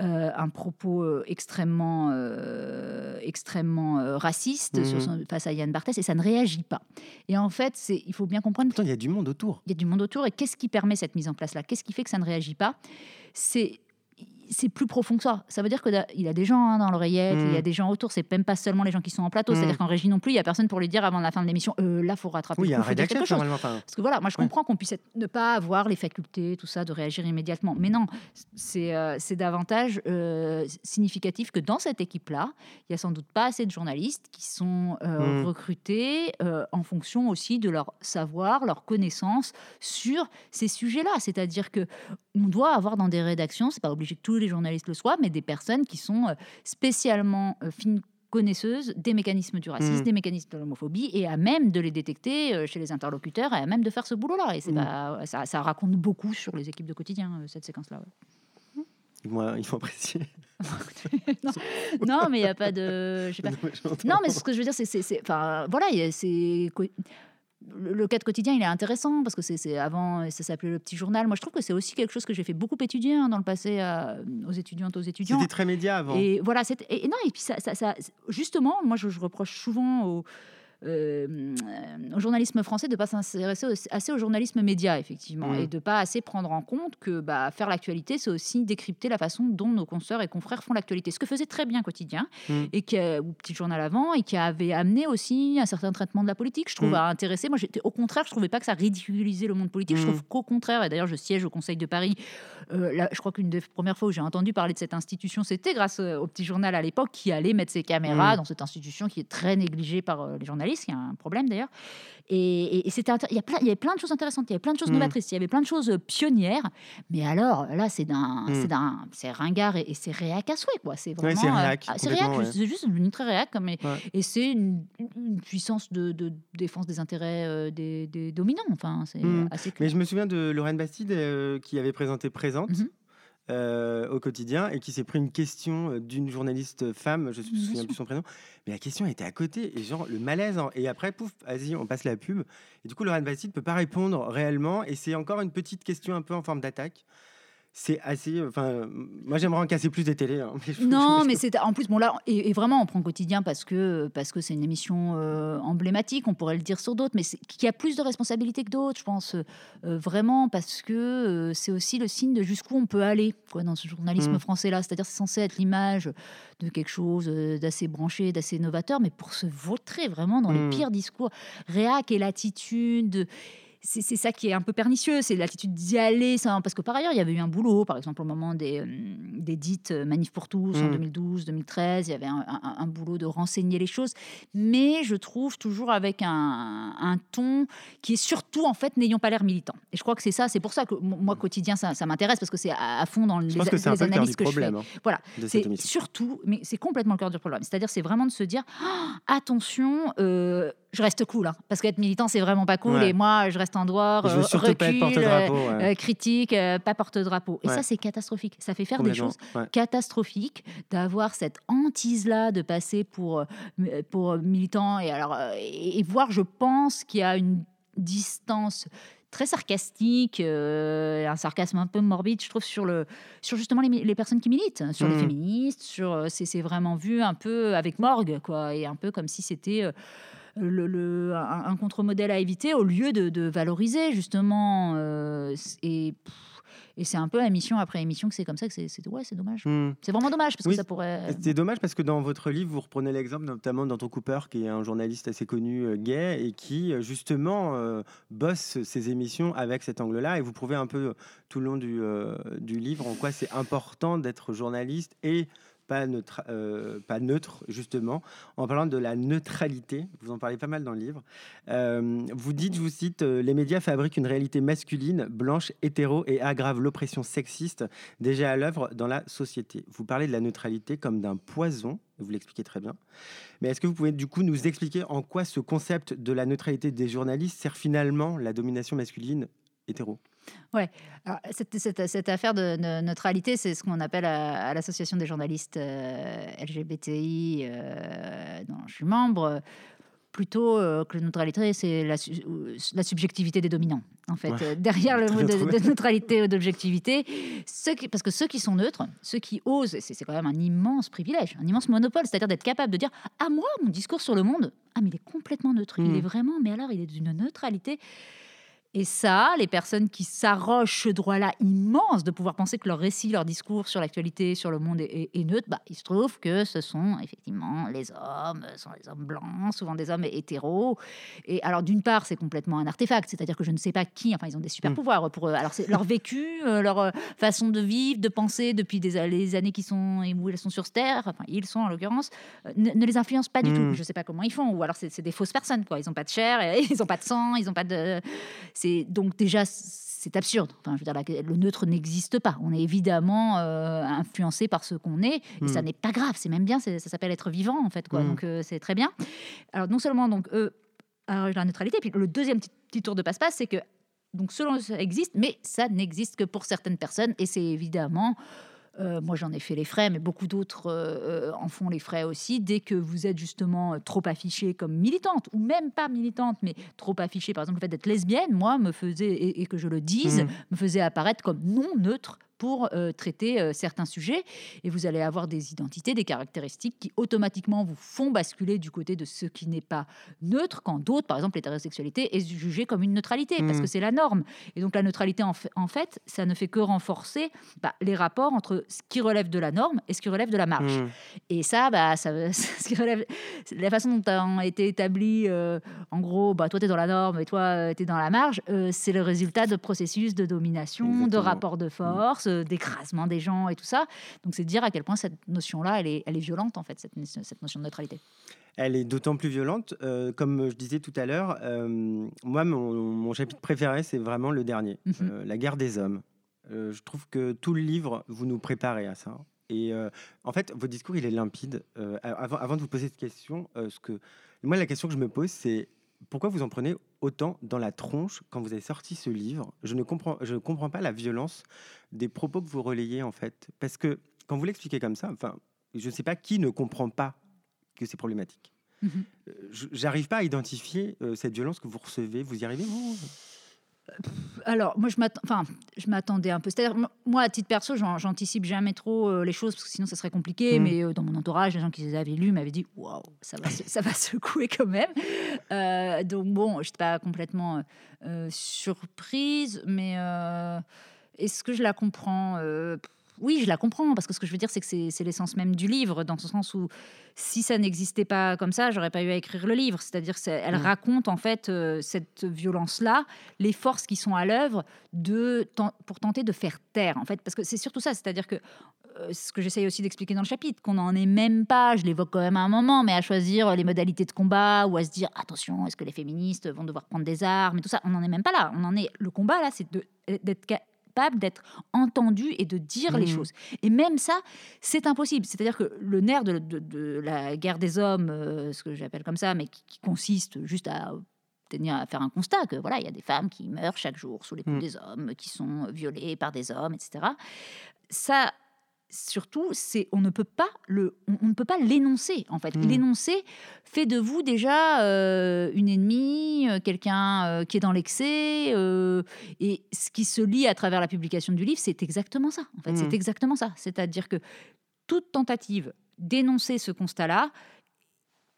euh, un propos euh, extrêmement, euh, extrêmement raciste Mhm. sur son- face à Yann Barthès et ça ne réagit pas. Et en fait, c'est, il faut bien comprendre Pourtant, il y a du monde autour. il y a du monde autour. Et qu'est-ce qui permet cette mise en place-là? Qu'est-ce qui fait que ça ne réagit pas? C'est c'est plus profond que ça. Ça veut dire qu'il a des gens hein, dans l'oreillette, il y a Mm. des gens autour. C'est même pas seulement les gens qui sont en plateau. Mm. C'est-à-dire qu'en régie non plus, il y a personne pour lui dire avant la fin de l'émission, euh, là, faut rattraper. Oui, il y a un rédacteur normalement. Enfin, Parce que voilà, moi je Ouais. comprends qu'on puisse être- ne pas avoir les facultés, tout ça, de réagir immédiatement. Mais non, c'est euh, c'est davantage euh, significatif que dans cette équipe-là, il y a sans doute pas assez de journalistes qui sont euh, Mm. recrutés euh, en fonction aussi de leur savoir, leur connaissance sur ces sujets-là. C'est-à-dire que on doit avoir dans des rédactions, c'est pas obligé que tous les journalistes le soient, mais des personnes qui sont euh, spécialement euh, fines connaisseuses des mécanismes du racisme, Mm. des mécanismes de l'homophobie, et à même de les détecter euh, chez les interlocuteurs, et à même de faire ce boulot-là. Et c'est Mm. pas, ça, ça raconte beaucoup sur les équipes de quotidien, cette séquence-là. ouais. moi, il faut apprécier. [LAUGHS] non. non, mais il n'y a pas de... pas. Non, mais ce que je veux dire, c'est, enfin, voilà, c'est le, cas de quotidien, il est intéressant parce que c'est, avant, ça s'appelait le petit journal. Moi, je trouve que c'est aussi quelque chose que j'ai fait beaucoup étudier hein, dans le passé aux étudiantes, aux étudiants. C'était très média avant. Et voilà, et, et non, et puis ça, ça, ça- justement, moi, je, je reproche souvent au, euh, au journalisme français de ne pas s'intéresser assez au journalisme média, effectivement, Mm. et de ne pas assez prendre en compte que bah, faire l'actualité, c'est aussi décrypter la façon dont nos consoeurs et confrères font l'actualité. Ce que faisait très bien Quotidien, Mm. et qui ou Petit Journal avant, et qui avait amené aussi un certain traitement de la politique, je trouve, Mm. à intéresser. Moi, au contraire, je trouvais pas que ça ridiculisait le monde politique. Je Mm. trouve qu'au contraire, et d'ailleurs, je siège au Conseil de Paris. euh, là, je crois qu'une des premières fois où j'ai entendu parler de cette institution, c'était grâce euh, au Petit Journal à l'époque, qui allait mettre ses caméras dans cette institution qui est très négligée par les journalistes. Il y a un problème d'ailleurs. Et, et- et c'était il y, a plein, il y avait plein de choses intéressantes, il y avait plein de choses Mm. novatrices, il y avait plein de choses euh, pionnières. Mais alors, là, c'est d'un, Mm. c'est d'un, c'est ringard et, et c'est réac à souhait, quoi. C'est Ouais, vraiment. c'est euh, réac, ah, c'est réac, ouais. c'est juste devenu très réac. Comme, et, Ouais. et c'est une, une puissance de, de défense des intérêts euh, des, des dominants. Enfin, c'est Mm. assez Mais clair. je me souviens de Lorraine Bastide euh, qui avait présenté Présente. Euh, au quotidien et qui s'est pris une question euh, d'une journaliste femme, je ne me souviens plus son prénom, mais la question était à côté et genre le malaise. hein. Et après, pouf, vas-y, on passe la pub. Et du coup, Lorraine Bastide peut pas répondre réellement et c'est encore une petite question un peu en forme d'attaque. C'est assez. Enfin, moi j'aimerais en casser plus des télés. hein, mais je- Non, je- mais c'est en plus bon là et, et vraiment on prend quotidien parce que parce que c'est une émission euh, emblématique. On pourrait le dire sur d'autres, mais qui a plus de responsabilités que d'autres, je pense euh, vraiment parce que euh, c'est aussi le signe de jusqu'où on peut aller quoi dans ce journalisme Mm. français là. C'est-à-dire c'est censé être l'image de quelque chose d'assez branché, d'assez novateur, mais pour se vautrer vraiment dans Mm. les pires discours, réac et l'attitude. C'est ça qui est un peu pernicieux, c'est l'attitude d'y aller. Parce que par ailleurs, il y avait eu un boulot, par exemple, au moment des, euh, des dites euh, Manif pour tous en Mm. 2012, 2013, il y avait un, un- un boulot de renseigner les choses. Mais je trouve toujours avec un, un ton qui est surtout, en fait, n'ayant pas l'air militant. Et je crois que c'est ça, c'est pour ça que moi, quotidien, ça, ça m'intéresse, parce que c'est à, à fond dans les, Je pense que un peu le analyses du que je fais. problème hein, Voilà, c'est surtout, mais c'est complètement le cœur du problème. C'est-à-dire, c'est vraiment de se dire Ah, attention, euh, je reste cool, hein, parce qu'être militant, c'est vraiment pas cool. Ouais. Et moi, je reste en dehors, euh, porte-drapeau. euh, ouais. euh, critique, euh, pas porte-drapeau. Et Ouais. ça, c'est catastrophique. Ça fait faire des choses catastrophiques d'avoir cette hantise-là de passer pour, euh, pour euh, militant. Et, alors, et, et voir, je pense qu'il y a une distance très sarcastique, euh, un sarcasme un peu morbide, je trouve, sur, le, sur justement les, personnes qui militent, sur les Mm. féministes, sur c'est c'est vraiment vu un peu avec morgue, quoi, et un peu comme si c'était euh, le, le- un, un contre-modèle à éviter au lieu de, de valoriser justement. euh, et c'est un peu émission après émission que c'est comme ça que c'est ouais, c'est dommage. Hmm. C'est vraiment dommage parce Oui, que ça pourrait. C'est dommage parce que dans votre livre, vous reprenez l'exemple notamment d'Anton Cooper, qui est un journaliste assez connu euh, gay et qui euh, justement euh, bosse ses émissions avec cet angle-là. Et vous prouvez un peu euh, tout le long du, euh, du livre en quoi c'est important d'être journaliste et pas neutre, euh, pas neutre, justement, en parlant de la neutralité. Vous en parlez pas mal dans le livre. Euh, vous dites, je vous cite, euh, les médias fabriquent une réalité masculine, blanche, hétéro et aggravent l'oppression sexiste déjà à l'œuvre dans la société. Vous parlez de la neutralité comme d'un poison, vous l'expliquez très bien. Mais est-ce que vous pouvez du coup nous expliquer en quoi ce concept de la neutralité des journalistes sert finalement la domination masculine hétéro? Alors, cette, cette- cette affaire de, de neutralité, c'est ce qu'on appelle à, à l'association des journalistes euh, LGBTI, euh, dont je suis membre, plutôt euh, que la neutralité, c'est la, su- la subjectivité des dominants. En fait, Ouais. Euh, derrière [LAUGHS] le mot de, neutralité ou d'objectivité, parce que ceux qui sont neutres, ceux qui osent, c'est quand même un immense privilège, un immense monopole, c'est-à-dire d'être capable de dire Ah, moi, mon discours sur le monde, ah, mais il est complètement neutre. Il Mhm. est vraiment, mais alors, il est d'une neutralité Et ça, les personnes qui s'arrogent ce droit-là immense de pouvoir penser que leur récit, leur discours sur l'actualité, sur le monde est, neutre, bah, il se trouve que ce sont effectivement les hommes, ce sont les hommes blancs, souvent des hommes hétéros. Et alors, d'une part, c'est complètement un artefact, c'est-à-dire que je ne sais pas qui, enfin, ils ont des super mmh. pouvoirs pour eux. Alors, c'est leur vécu, euh, leur euh, façon de vivre, de penser depuis des les années qui sont où elles sont sur Terre, enfin, ils sont en l'occurrence, euh, ne, les influencent pas du tout. Mmh. Je ne sais pas comment ils font, ou alors c'est des fausses personnes, quoi. Ils n'ont pas de chair, [LAUGHS] ils n'ont pas de sang, ils n'ont pas de c'est donc déjà c'est absurde. Enfin, je veux dire, le neutre n'existe pas. On est évidemment euh, influencé par ce qu'on est, et ça hmm. n'est pas grave. C'est même bien. Ça s'appelle être vivant, en fait. Quoi. Hmm. Donc euh, c'est très bien. Alors non seulement donc eux la neutralité, puis le deuxième petit, tour de passe-passe, c'est que donc selon ça existe, mais ça n'existe que pour certaines personnes, et c'est évidemment euh, moi, j'en ai fait les frais, mais beaucoup d'autres euh, euh, en font les frais aussi. Dès que vous êtes justement trop affichée comme militante, ou même pas militante, mais trop affichée, par exemple, le fait d'être lesbienne, moi, me faisait, et, que je le dise, mmh. me faisait apparaître comme non neutre pour euh, traiter euh, certains sujets. Et vous allez avoir des identités, des caractéristiques qui automatiquement vous font basculer du côté de ce qui n'est pas neutre, quand d'autres, par exemple l'hétérosexualité, est jugée comme une neutralité, parce mmh. que c'est la norme. Et donc la neutralité, en fait, ça ne fait que renforcer bah, les rapports entre ce qui relève de la norme et ce qui relève de la marge. Mmh. Et ça, bah, ça, [LAUGHS] ce qui relève, la façon dont a été établi, euh, en gros, bah, toi, tu es dans la norme et toi, tu es dans la marge, c'est le résultat de processus de domination, de rapports de force d'écrasement des gens et tout ça. Donc c'est dire à quel point cette notion-là, elle est, elle est violente en fait, cette, cette notion de neutralité. Elle est d'autant plus violente, euh, comme je disais tout à l'heure, euh, moi mon, chapitre préféré c'est vraiment le dernier, mhm. euh, la guerre des hommes. je trouve que tout le livre, vous nous préparez à ça. Et en fait, votre discours, il est limpide. Avant, avant, de vous poser cette question, ce que moi, la question que je me pose, c'est pourquoi vous en prenez autant dans la tronche quand vous avez sorti ce livre? Je ne comprends, je ne comprends pas la violence des propos que vous relayez en fait, parce que quand vous l'expliquez comme ça, enfin, je ne sais pas qui ne comprend pas que c'est problématique. Mmh euh, j'arrive pas à identifier euh, cette violence que vous recevez. Vous y arrivez vous? Alors, moi, je m'attendais un peu. C'est-à-dire, moi, à titre perso, j'anticipe jamais trop euh, les choses parce que sinon, ça serait compliqué. Mmh. Mais euh, dans mon entourage, les gens qui les avaient lus m'avaient dit Waouh, ça va, ça va secouer quand même. Euh, donc, bon, je n'étais pas complètement surprise, mais est-ce que je la comprends oui, je la comprends, parce que ce que je veux dire, c'est que c'est l'essence même du livre, dans ce sens où si ça n'existait pas comme ça, j'aurais pas eu à écrire le livre. C'est-à-dire qu'elle mmh. raconte en fait euh, cette violence-là, les forces qui sont à l'œuvre de pour tenter de faire taire, en fait, parce que c'est surtout ça. C'est-à-dire que euh, ce que j'essaye aussi d'expliquer dans le chapitre, qu'on n'en est même pas, je l'évoque quand même à un moment, mais à choisir les modalités de combat ou à se dire attention, est-ce que les féministes vont devoir prendre des armes et tout ça. On n'en est même pas là. On en est le combat là, c'est d'être d'être entendu et de dire les mmh. choses. Et même ça, c'est impossible. C'est-à-dire que le nerf de, la guerre des hommes, euh, ce que j'appelle comme ça, mais qui, consiste juste à tenir à faire un constat que voilà, il y a des femmes qui meurent chaque jour sous les coups mmh. des hommes, qui sont violées par des hommes, etc. Ça, surtout, c'est on ne peut pas le, on, ne peut pas l'énoncer en fait. Mmh. L'énoncer fait de vous déjà euh, une ennemie, euh, quelqu'un euh, qui est dans l'excès. et ce qui se lit à travers la publication du livre, c'est exactement ça. En fait, c'est mmh. exactement ça. C'est-à-dire que toute tentative d'énoncer ce constat-là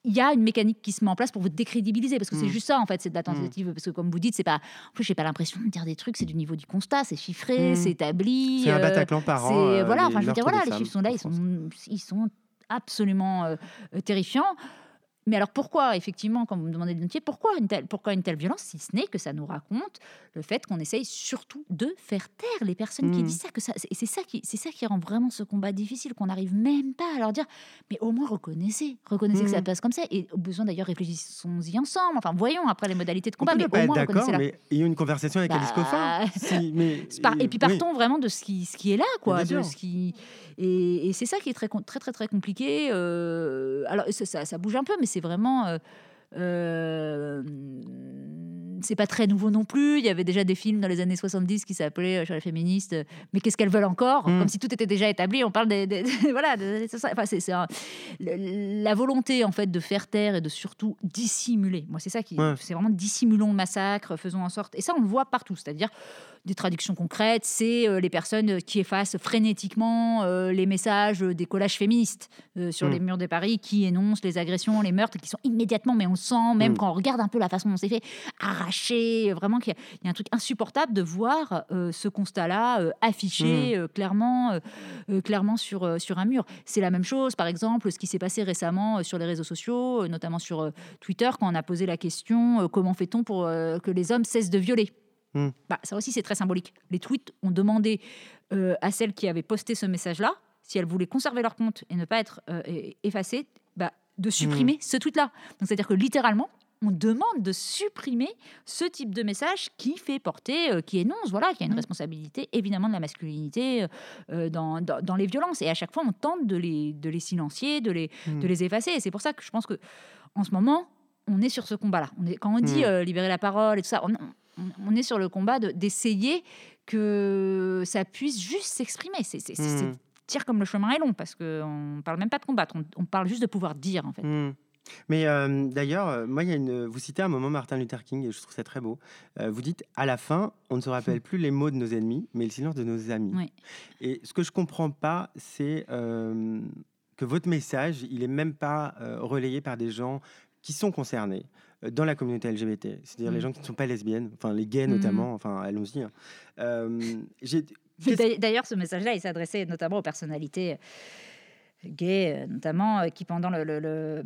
il y a une mécanique qui se met en place pour vous décrédibiliser parce que c'est mm. juste ça en fait c'est de la mm. tentative parce que comme vous dites c'est pas en plus j'ai pas l'impression de dire des trucs c'est du niveau du constat c'est chiffré mm. c'est établi c'est un euh, Bataclan par an euh, voilà enfin je veux dire voilà les chiffres sont là ils sont ils sont absolument euh, terrifiants mais alors pourquoi, effectivement, quand vous me demandez de métier, pourquoi une telle, pourquoi une telle violence, si ce n'est que ça nous raconte le fait qu'on essaye surtout de faire taire les personnes qui mmh. disent ça, que ça, et c'est ça qui, c'est ça qui rend vraiment ce combat difficile, qu'on n'arrive même pas à leur dire, mais au moins reconnaissez, reconnaissez que ça mmh. passe comme ça, et au besoin d'ailleurs réfléchissons-y ensemble. Enfin, voyons après les modalités de combat, mais au moins reconnaissez mais il y a une conversation avec Alice bah, si, mais... [LAUGHS] et puis partons vraiment de ce qui, ce qui est là, quoi, de ce qui et, c'est ça qui est très, très, très, très compliqué. Euh, alors, ça, ça, bouge un peu, mais c'est vraiment. Euh, euh, c'est pas très nouveau non plus. Il y avait déjà des films dans les années 70 qui s'appelaient sur les féministes, mais qu'est-ce qu'elles veulent encore mm. Comme si tout était déjà établi. On parle des. [LAUGHS] voilà, enfin, c'est, la volonté en fait de faire taire et de surtout dissimuler. Moi, c'est ça qui. C'est vraiment dissimulons le massacre, faisons en sorte. Et ça, on le voit partout. C'est-à-dire des traductions concrètes, c'est euh, les personnes qui effacent frénétiquement euh, les messages des collages féministes euh, sur les mm. murs de Paris, qui énoncent les agressions, les meurtres, qui sont immédiatement, mais on sent, même mm. quand on regarde un peu la façon dont c'est fait, fâché, vraiment qu'il y, a un truc insupportable de voir ce constat-là affiché mmh. clairement, clairement sur, sur un mur. C'est la même chose, par exemple, ce qui s'est passé récemment sur les réseaux sociaux, notamment sur Twitter, quand on a posé la question comment fait-on pour que les hommes cessent de violer? Mmh. bah, Ça aussi, c'est très symbolique. Les tweets ont demandé à celles qui avaient posté ce message-là si elles voulaient conserver leur compte et ne pas être effacées, bah, de supprimer mmh. ce tweet-là. Donc, c'est-à-dire que littéralement, on demande de supprimer ce type de message qui fait porter, euh, qui énonce, voilà, qui a une mmh. responsabilité évidemment de la masculinité euh, euh, dans, dans, les violences. Et à chaque fois, on tente de les, de les silencier, de les, de mmh. les effacer. Et c'est pour ça que je pense que en ce moment, on est sur ce combat-là. On est, quand on dit libérer la parole et tout ça, on, on, est sur le combat d'essayer que ça puisse juste s'exprimer. C'est dire comme le chemin est long parce qu'on ne parle même pas de combattre, on, parle juste de pouvoir dire en fait. Mmh. Mais euh, d'ailleurs, euh, moi, il y a une, vous citez un moment Martin Luther King et je trouve ça très beau. Euh, vous dites à la fin, on ne se rappelle [LAUGHS] plus les mots de nos ennemis, mais le silence de nos amis. Et ce que je comprends pas, c'est que votre message, il est même pas relayé par des gens qui sont concernés dans la communauté LGBT, c'est-à-dire les mmh. gens qui ne sont pas lesbiennes, enfin les gays mmh. notamment, enfin allons-y. Hein. D'ailleurs, ce message-là, il s'adressait notamment aux personnalités gays, notamment, euh, qui pendant, le,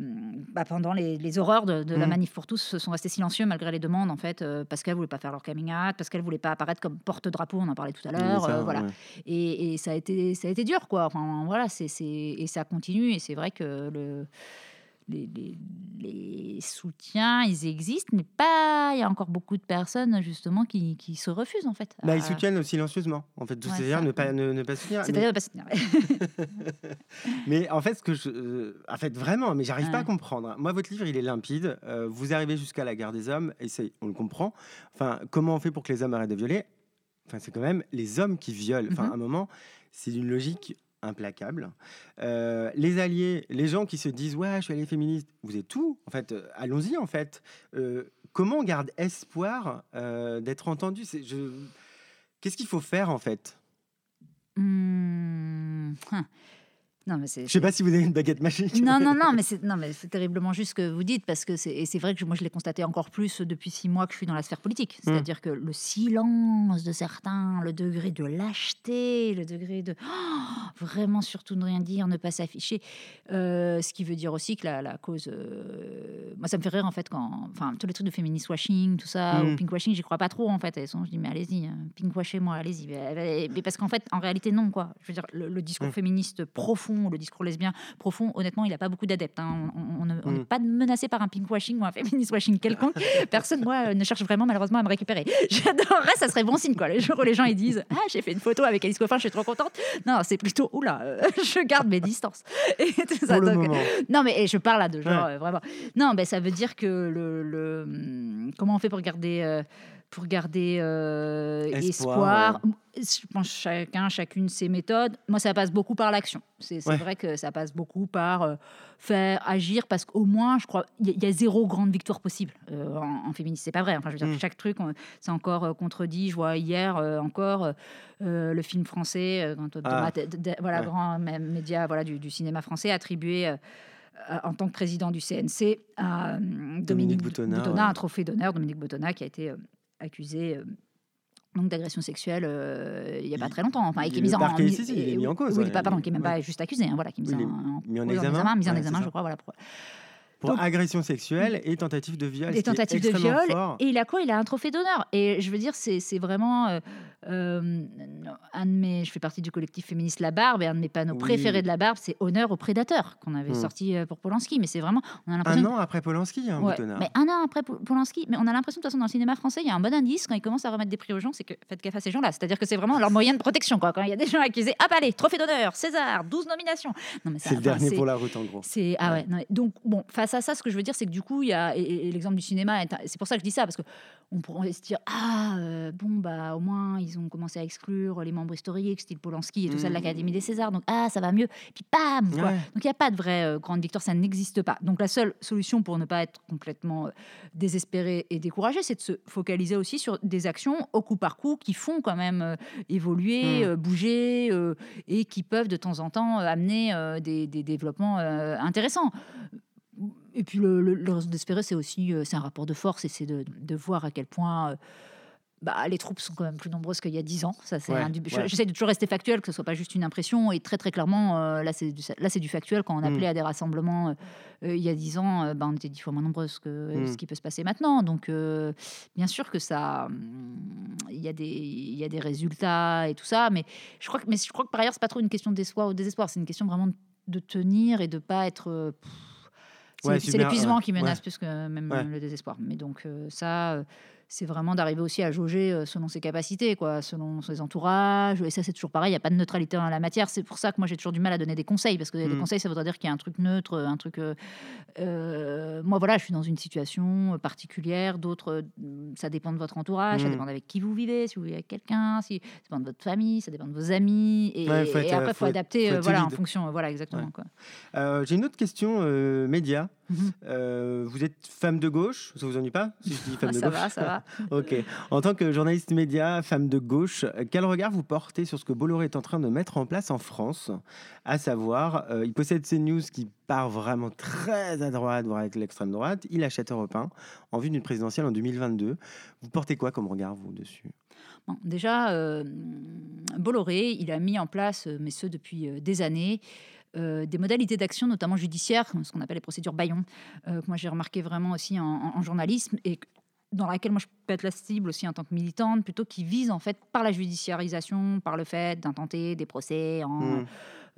bah, pendant les, horreurs de, la mmh. manif pour tous sont restés silencieux malgré les demandes, en fait, euh, parce qu'elles voulaient pas faire leur coming out, parce qu'elles voulaient pas apparaître comme porte-drapeau, on en parlait tout à l'heure, euh, voilà. Et, ça a été, ça a été dur, quoi. Enfin, voilà, c'est, et ça continue, et c'est vrai que le les, soutiens, ils existent, mais pas. Il y a encore beaucoup de personnes justement qui, qui se refusent en fait. Bah, ils soutiennent silencieusement. En fait, c'est-à-dire ne pas ne, pas soutenir. C'est-à-dire ne pas soutenir. [LAUGHS] mais en fait, ce que je, euh, en fait, vraiment, mais j'arrive pas à comprendre. Moi, votre livre, il est limpide. Euh, vous arrivez jusqu'à la guerre des hommes, et c'est, on le comprend. Enfin, comment on fait pour que les hommes arrêtent de violer? Enfin, c'est quand même les hommes qui violent. Enfin, mm-hmm. à un moment, c'est une logique implacable. Euh, les alliés, les gens qui se disent ouais, je suis allié féministe, vous êtes tout. En fait, euh, allons-y. En fait, euh, comment on garde espoir d'être entendu? Je... Qu'est-ce qu'il faut faire en fait? Mmh, hein. Non, mais c'est, je sais pas si vous avez une baguette magique. Non, non, non, [LAUGHS] mais c'est, non, mais c'est terriblement juste ce que vous dites, parce que c'est, et c'est vrai que moi je l'ai constaté encore plus depuis six mois que je suis dans la sphère politique. Mmh. C'est-à-dire que le silence de certains, le degré de lâcheté, le degré de oh, [GASPS] vraiment surtout ne rien dire, ne pas s'afficher, euh, ce qui veut dire aussi que la, la cause. Euh, moi, ça me fait rire en fait quand. Enfin, tous les trucs de féminist washing, tout ça, ou mmh. pink washing, j'y crois pas trop en fait. Et je dis, mais allez-y, hein, pink washez-moi, allez-y. Mais, parce qu'en fait, en réalité, non, quoi. Je veux dire, le, discours mmh. féministe profond le discours lesbien profond, honnêtement, il n'a pas beaucoup d'adeptes. Hein. On n'est mm. pas menacé par un pinkwashing ou un féminist washing quelconque. [LAUGHS] Personne, moi, ne cherche vraiment malheureusement à me récupérer. [LAUGHS] J'adorerais, ça serait bon signe, quoi. Les jours où les gens ils disent Ah, j'ai fait une photo avec Alice Coffin, je suis trop contente. Non, c'est plutôt Oula, euh, [LAUGHS] je garde mes distances. Et tout ça, non, mais je parle là de genre, euh, vraiment. Non, ben, ça veut dire que le. Hum, comment on fait pour garder. Euh, pour garder euh, espoir. Je pense chacun, chacune ses méthodes. Moi, ça passe beaucoup par l'action. C'est vrai que ça passe beaucoup par euh, faire agir parce qu'au moins, je crois, il y, a zéro grande victoire possible euh, en, féminisme. C'est pas vrai. Enfin, je veux dire, mm. chaque truc, c'est encore contredit. Je vois hier encore le film français, ah. voilà, grand média voilà, du, cinéma français attribué en tant que président du CNC à Dominique, Boutonnat, un trophée d'honneur, Dominique Boutonnat, qui a été accusé euh, donc d'agression sexuelle euh, il n'y a pas très longtemps. Enfin et qui est mis en, il est mis en cause oui, pas, pardon qui est même pas juste accusé hein, voilà qui est mis, en, mis en, examen, mis en examen je crois voilà pour agression sexuelle et tentative de viol. Et tentative de viol. Et il a quoi? Il a un trophée d'honneur. Et je veux dire, c'est vraiment euh, euh, un de mes. Je fais partie du collectif féministe La Barbe et un de mes panneaux préférés de La Barbe, c'est Honneur aux prédateurs qu'on avait hmm. sorti euh, pour Polanski. Mais c'est vraiment. On a un an après Polanski, hein, Mais un an après Polanski. Mais on a l'impression, de toute façon, dans le cinéma français, il y a un bon indice quand ils commencent à remettre des prix aux gens, c'est que faites gaffe à ces gens-là. C'est-à-dire que c'est vraiment leur moyen de protection. Quoi. Quand il y a des gens accusés, hop, allez, trophée d'honneur, César, 12 nominations. C'est le dernier pour la route, en gros. Ah ouais. Donc, bon, face à ça, ce que je veux dire, c'est que du coup, il y a, et, l'exemple du cinéma, c'est pour ça que je dis ça, parce que on pourrait se dire, ah, euh, bon, bah, au moins, ils ont commencé à exclure les membres historiques, style Polanski et tout ça de mmh. l'Académie des Césars, donc, ah, ça va mieux. Puis, bam Donc, il n'y a pas de vraie euh, grande victoire, ça n'existe pas. Donc, la seule solution pour ne pas être complètement euh, désespéré et découragé, c'est de se focaliser aussi sur des actions au coup par coup qui font quand même évoluer, mmh. bouger et qui peuvent de temps en temps amener des, des développements intéressants Et puis le, le, le raison d'espérer, c'est aussi euh, c'est un rapport de force et c'est de, de voir à quel point euh, bah, les troupes sont quand même plus nombreuses qu'il y a dix ans. Ça, c'est Ouais, ouais. J'essaie de toujours rester factuel, que ce soit pas juste une impression. Et très très clairement, euh, là c'est du, là c'est du factuel. Quand on Mm. appelait à des rassemblements euh, il y a dix ans, euh, bah, on était dix fois moins nombreuses que euh, Mm. ce qui peut se passer maintenant. Donc bien sûr que ça, hum, il y a des il y a des résultats et tout ça, mais je crois que mais je crois que par ailleurs c'est pas trop une question d'espoir ou de désespoir. C'est une question vraiment de, de tenir et de pas être pff, c'est Ouais, l'épuisement ouais, qui menace ouais. plus que même le désespoir. Mais donc euh, ça, euh, c'est vraiment d'arriver aussi à jauger euh, selon ses capacités, quoi, selon ses entourages. Et ça, c'est toujours pareil. Il n'y a pas de neutralité en la matière. C'est pour ça que moi, j'ai toujours du mal à donner des conseils, parce que des Mm. conseils, ça voudrait dire qu'il y a un truc neutre, un truc. euh, euh, moi, voilà, je suis dans une situation particulière. D'autres, ça dépend de votre entourage, ça Mm. dépend avec qui vous vivez, si vous vivez avec quelqu'un, si ça dépend de votre famille, ça dépend de vos amis. Et, Ouais, et après, il faut, adapter, faut voilà, en fonction. Voilà, exactement. Ouais. Quoi. Euh, J'ai une autre question, euh, média. Mhm. Euh, vous êtes femme de gauche, ça vous ennuie pas si je dis femme de [LAUGHS] ça gauche va, ça va. [LAUGHS] Ok. En tant que journaliste média, femme de gauche, quel regard vous portez sur ce que Bolloré est en train de mettre en place en France? À savoir, euh, il possède CNews qui part vraiment très à droite, voire avec l'extrême droite. Il achète Europe 1 en vue d'une présidentielle en 2022. Vous portez quoi comme regard, vous, dessus? Bon, déjà, euh, Bolloré, il a mis en place, mais ce depuis des années, euh, des modalités d'action, notamment judiciaires, ce qu'on appelle les procédures Bayon, euh, que moi j'ai remarqué vraiment aussi en, journalisme et dans laquelle moi je peux être la cible aussi en tant que militante, plutôt qui vise en fait par la judiciarisation, par le fait d'intenter des procès en Mm.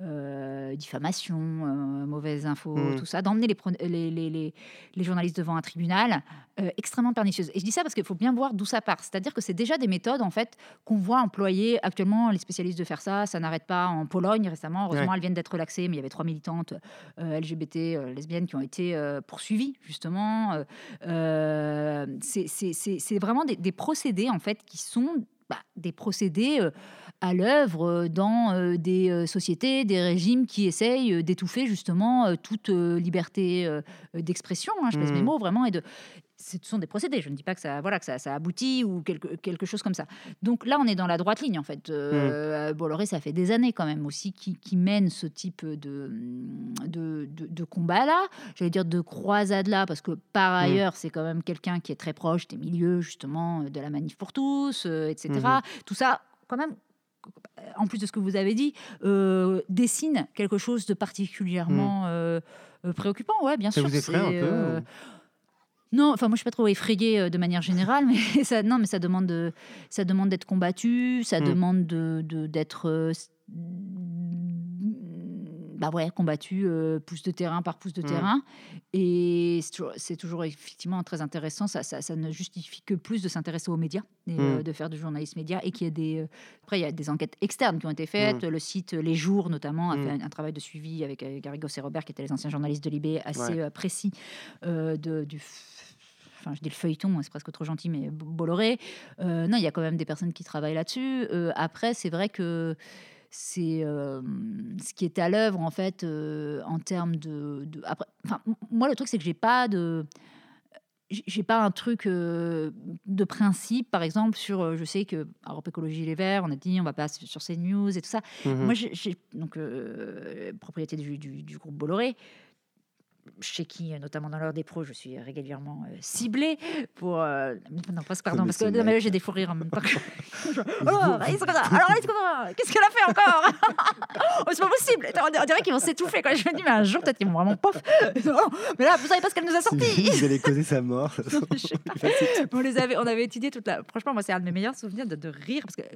Euh, diffamation, euh, mauvaise info, Mm. tout ça, d'emmener les, pro- les, les- les- les journalistes devant un tribunal, euh, extrêmement pernicieuse. Et je dis ça parce qu'il faut bien voir d'où ça part. C'est-à-dire que c'est déjà des méthodes en fait qu'on voit employer actuellement les spécialistes de faire ça. Ça n'arrête pas en Pologne récemment. Heureusement, Ouais. elles viennent d'être relaxées, mais il y avait trois militantes euh, LGBT lesbiennes qui ont été poursuivies justement. C'est- vraiment des, des procédés en fait qui sont bah, des procédés à l'œuvre euh, dans euh, des euh, sociétés, des régimes qui essayent d'étouffer justement toute liberté d'expression, hein, je pèse mes Mhm. mots vraiment, et de ce sont des procédés. Je ne dis pas que ça, voilà, que ça, ça aboutit ou quelque, quelque chose comme ça. Donc là, on est dans la droite ligne, en fait. Euh, Bolloré, ça fait des années quand même aussi qui, qui mène ce type de, de, de, de combat-là. J'allais dire de croisade-là, parce que par ailleurs, c'est quand même quelqu'un qui est très proche des milieux, justement, de la manif pour tous, euh, etc. Mhm. Tout ça, quand même, en plus de ce que vous avez dit, euh, dessine quelque chose de particulièrement euh, euh, préoccupant. Ouais, bien Hmm. Ça sûr. vous effraie un peu non, enfin moi je suis pas trop effrayée de manière générale, mais [LAUGHS] ça, non, mais ça demande de, ça demande d'être combattu, ça Mm. demande de d'être, bah ouais, combattu euh, pouce de terrain par pouce de Mm. terrain, et c'est toujours, effectivement très intéressant. Ça, ça, ça ne justifie que plus de s'intéresser aux médias et euh, Mm. de faire du journalisme média, et qu'il y a des, euh, après il y a des enquêtes externes qui ont été faites. Mm. Le site Les Jours notamment a fait un, un travail de suivi avec euh, Garrigos et Robert, qui étaient les anciens journalistes de Libé, assez Ouais. euh, précis euh, de, du enfin je dis le feuilleton, c'est presque trop gentil, mais Bolloré. Euh, non, il y a quand même des personnes qui travaillent là-dessus. Euh, après, c'est vrai que c'est euh, ce qui est à l'œuvre en fait euh, en termes de, de- après, enfin, moi le truc c'est que j'ai pas de j'ai pas un truc euh, de principe, par exemple, sur, je sais que Europe Écologie Les Verts, on a dit on va pas sur ces news et tout ça. Mhm. Moi, j'ai donc propriété du, du- du groupe Bolloré, chez qui, euh, notamment dans l'heure des pros, je suis régulièrement euh, ciblée pour. euh, non, pas- pardon, parce que non, mais j'ai des fous rires en même temps. que- [LAUGHS] Alors, Coffin, alors Alice Coffin, qu'est-ce qu'elle a fait encore? [LAUGHS] Oh, C'est pas possible. On dirait qu'ils vont s'étouffer. Quoi. Je me dis, mais un jour, peut-être qu'ils vont vraiment pof. [LAUGHS] Non, mais là, vous savez pas ce qu'elle nous a sorti. Vous allez causer sa mort. Je sais pas. on les avait, on avait étudié toute la. Franchement, moi, c'est un de mes meilleurs souvenirs de, de rire parce que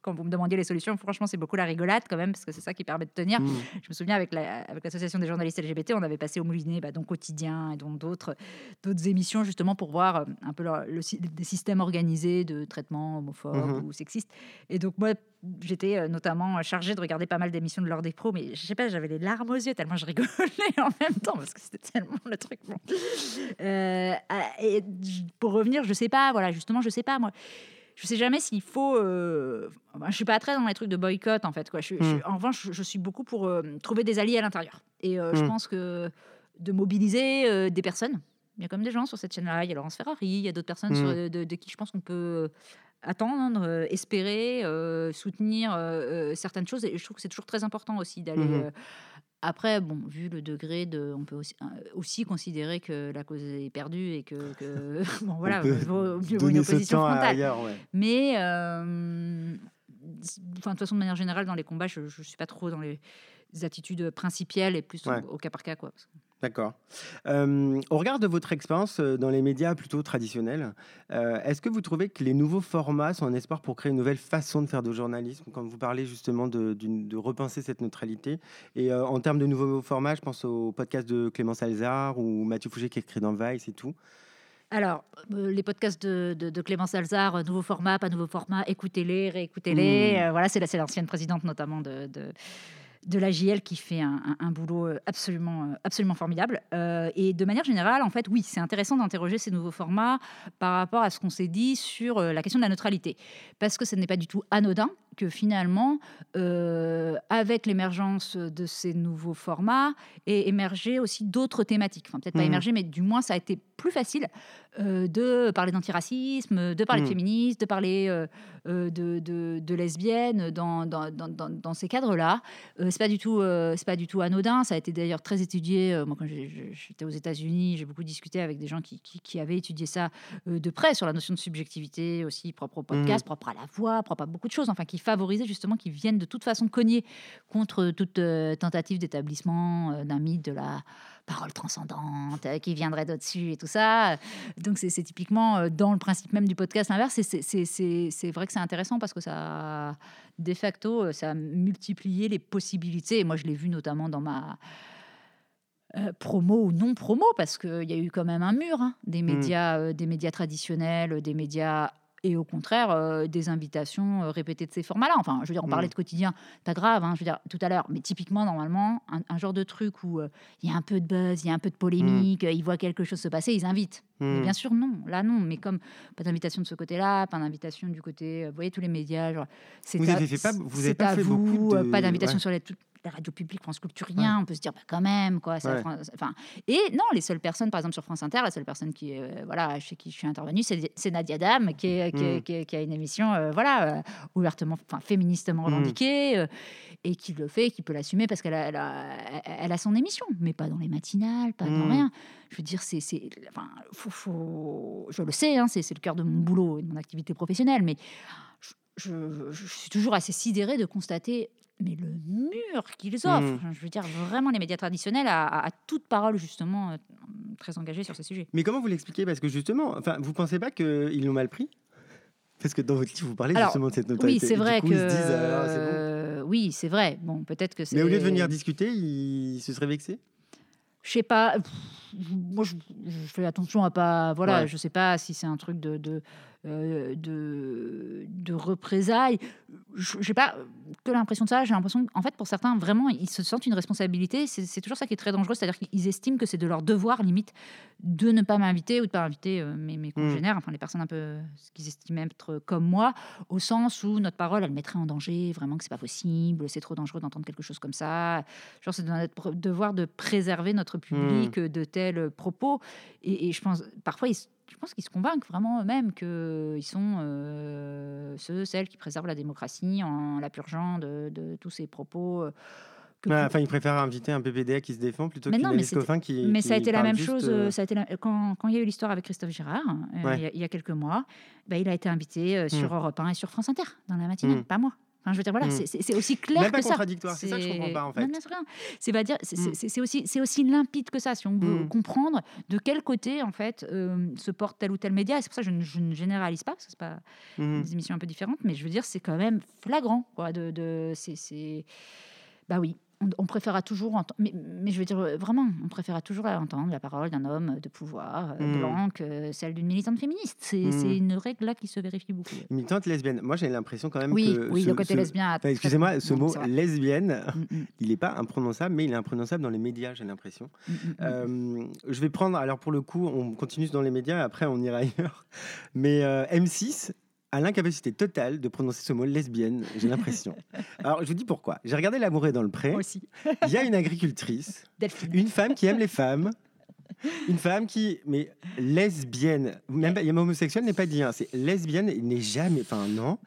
quand vous me demandiez les solutions, franchement, c'est beaucoup la rigolade quand même parce que c'est ça qui permet de tenir. Mm. Je me souviens avec la- avec l'association des journalistes LGBT, on avait passé au Moulinet, bah, donc quotidien et donc d'autres d'autres émissions justement pour voir euh, un peu leur- le, des systèmes organisés de traitement homophobe Mhm. ou sexiste. Et donc moi, j'étais euh, notamment chargée de regarder pas mal d'émissions de l'heure des pros, mais je sais pas, j'avais les larmes aux yeux tellement je rigolais [LAUGHS] en même temps parce que c'était tellement le truc. bon. Euh, ah, et pour revenir, je sais pas, voilà, justement, je sais pas moi. Je sais jamais s'il faut. euh, enfin, je suis pas très dans les trucs de boycott en fait. Quoi. Je, suis- je suis- en revanche, je, je suis beaucoup pour euh, trouver des alliés à l'intérieur. Et euh, je Mm. pense que de mobiliser euh, des personnes. Il y a comme des gens sur cette chaîne-là. Il y a Laurence Ferrari, il y a d'autres personnes Mm. sur- de, de qui je pense qu'on peut attendre, euh, espérer, euh, soutenir euh, certaines choses. Et je trouve que c'est toujours très important aussi d'aller. Euh, après, bon, vu le degré de, on peut aussi, aussi considérer que la cause est perdue et que, que- [LAUGHS] bon voilà, vaut mieux une opposition frontale. ailleurs, ouais. Mais, euh, enfin, de toute façon, de manière générale, dans les combats, je ne suis pas trop dans les attitudes principielles et plus Ouais. au, cas par cas. Quoi. D'accord. Euh, au regard de votre expérience euh, dans les médias plutôt traditionnels, euh, est-ce que vous trouvez que les nouveaux formats sont un espoir pour créer une nouvelle façon de faire de journalisme? Quand vous parlez justement de, repenser cette neutralité. Et euh, en termes de nouveaux formats, je pense au podcast de Clémence Alzard ou Mathieu Fouget qui écrit dans Vice et tout. Alors, euh, les podcasts de, de, de Clémence Alzard, euh, nouveau format, pas nouveau format, écoutez-les, réécoutez-les. Mm. Euh, voilà, c'est la- c'est l'ancienne présidente notamment de, de, de l'AJL qui fait un, boulot euh, absolument, euh, absolument formidable. Euh, et de manière générale, en fait, oui, c'est intéressant d'interroger ces nouveaux formats par rapport à ce qu'on s'est dit sur la question de la neutralité. Parce que ce n'est pas du tout anodin que finalement, euh, avec l'émergence de ces nouveaux formats, et émergé aussi d'autres thématiques. Enfin, peut-être pas Mhm. émergé, mais du moins, ça a été plus facile euh, de parler d'antiracisme, de parler de féministes, de parler euh, de, de, de lesbiennes dans, dans, dans, ces cadres-là. C'est pas du tout, c'est pas du tout anodin. Ça a été d'ailleurs très étudié. Moi, quand j'étais aux États-Unis, j'ai beaucoup discuté avec des gens qui, qui, qui avaient étudié ça de près sur la notion de subjectivité aussi propre au podcast, propre à la voix, propre à beaucoup de choses. Enfin, qui favorisaient justement, qui viennent de toute façon cogner contre toute euh, tentative d'établissement euh, d'un mythe de la parole transcendante euh, qui viendrait d'au-dessus et tout ça. Donc c'est typiquement dans le principe même du podcast inverse. et c'est- vrai que c'est intéressant parce que ça, de facto, ça a multiplié les possibilités. Et moi, je l'ai vu notamment dans ma euh, promo ou non promo, parce qu'il y a eu quand même un mur hein, des médias, euh, des médias traditionnels, des médias et au contraire euh, des invitations euh, répétées de ces formats-là. Enfin, je veux dire, on parlait Mm. de quotidien, pas grave, hein, je veux dire tout à l'heure, mais typiquement normalement un, un genre de truc où euh, il y a un peu de buzz, il y a un peu de polémique, euh, ils voient quelque chose se passer, ils invitent. Mais Mhm. bien sûr, non, là non, mais comme pas d'invitation de ce côté-là, pas d'invitation du côté, vous voyez tous les médias, genre c'est Vous à- avez fait pas- vous avez pas fait beaucoup vous, de- pas d'invitation ouais. sur les, toutes les radios publiques, France Culture, rien. On peut se dire bah, quand même quoi. ça, Ouais. France- enfin, et non, les seules personnes, par exemple sur France Inter, la seule personne qui, euh, voilà, chez qui je suis intervenue, c'est c'est Nadia Dam, qui, est- qui, est- Mm. qui est- qui a une émission, euh, voilà, euh, ouvertement, enfin féministement Mm. revendiquée. euh, et qui le fait, qui peut l'assumer parce qu'elle a, elle a, elle a son émission, mais pas dans les matinales, pas dans Mm. rien. Je veux dire, c'est, c'est, enfin, faut, faut- je le sais, hein, c'est, c'est le cœur de mon boulot et de mon activité professionnelle, mais je, je- je suis toujours assez sidérée de constater mais le mur qu'ils offrent. Mm. Enfin, Je veux dire, vraiment, les médias traditionnels à, à- à toute parole, justement, euh, très engagés sur ces sujets. Mais comment vous l'expliquez? Parce que justement, enfin, vous pensez pas qu'ils l'ont mal pris? Parce que dans votre livre, vous parlez Alors, justement de cette Oui, neutralité. c'est vrai coup, que. Disent, ah, bon. euh, oui, c'est vrai. Bon, peut-être que c'est. Mais au lieu de venir discuter, ils se seraient vexés? Je sais pas. pff, Moi, je, je fais attention à pas. Voilà, Ouais. je sais pas si c'est un truc de de euh, de, de représailles. Je j'ai pas que l'impression de ça. J'ai l'impression qu'en fait, pour certains, vraiment, ils se sentent une responsabilité. C'est toujours ça qui est très dangereux, c'est-à-dire qu'ils estiment que c'est de leur devoir, limite, de ne pas m'inviter ou de pas inviter euh, mes, mes congénères, enfin les personnes un peu ce qu'ils estiment être comme moi, au sens où notre parole, elle mettrait en danger, vraiment que c'est pas possible, c'est trop dangereux d'entendre quelque chose comme ça. Genre, c'est de notre devoir de préserver notre public euh, de tels propos. Et, et je pense, parfois, ils, je pense qu'ils se convainquent vraiment eux-mêmes qu'ils sont euh, ceux, celles qui préservent la démocratie en la purgeant de, de tous ces propos. euh, Enfin, ils préfèrent inviter un PPDA qui se défend plutôt c'était- Coffin qui. mais qui ça a été la même chose. euh, euh, Ça a été la- quand, quand il y a eu l'histoire avec Christophe Girard, euh, il, y a, il y a quelques mois, bah, il a été invité euh, sur Mm. Europe 1 et sur France Inter dans la matinée, Mm. pas moi. Enfin, je veux dire, voilà, Mm. c'est- aussi clair Même pas que ça. contradictoire, c'est ça que je comprends pas, en fait. C'est rien. C'est pas dire, c'est- Mm. c'est aussi, aussi limpide que ça. Si on veut Mm. comprendre de quel côté en fait euh, se porte tel ou tel média, et c'est pour ça que je, ne- je ne généralise pas, parce que c'est pas mhm. des émissions un peu différentes, mais je veux dire, c'est quand même flagrant. Quoi, de, de, c'est- Bah oui, on, on préférera toujours entendre, mais, mais je veux dire, euh, vraiment, on préférera toujours entendre la parole d'un homme de pouvoir euh, Mm. blanc que celle d'une militante féministe. C'est, Mm. c'est une règle là qui se vérifie beaucoup. Une militante lesbienne. Moi, j'ai l'impression quand même Oui, que. oui, ce- le côté ce- lesbien. enfin, Excusez-moi, ce non, mot lesbienne, Mm, mm, [LAUGHS] il n'est pas imprononçable, mais il est imprononçable dans les médias, j'ai l'impression. Euh, je vais prendre, alors pour le coup, on continue dans les médias, et après on ira ailleurs. Mais euh, M6 a l'incapacité totale de prononcer ce mot lesbienne, j'ai l'impression. [LAUGHS] alors je vous dis pourquoi. J'ai regardé L'amour est dans le pré. Aussi. Il y a une agricultrice, [LAUGHS] Delphine. une femme qui aime les femmes. Une femme qui, mais lesbienne, même pas- il y a homosexuel n'est pas dit, hein, c'est lesbienne, n'est jamais, enfin non.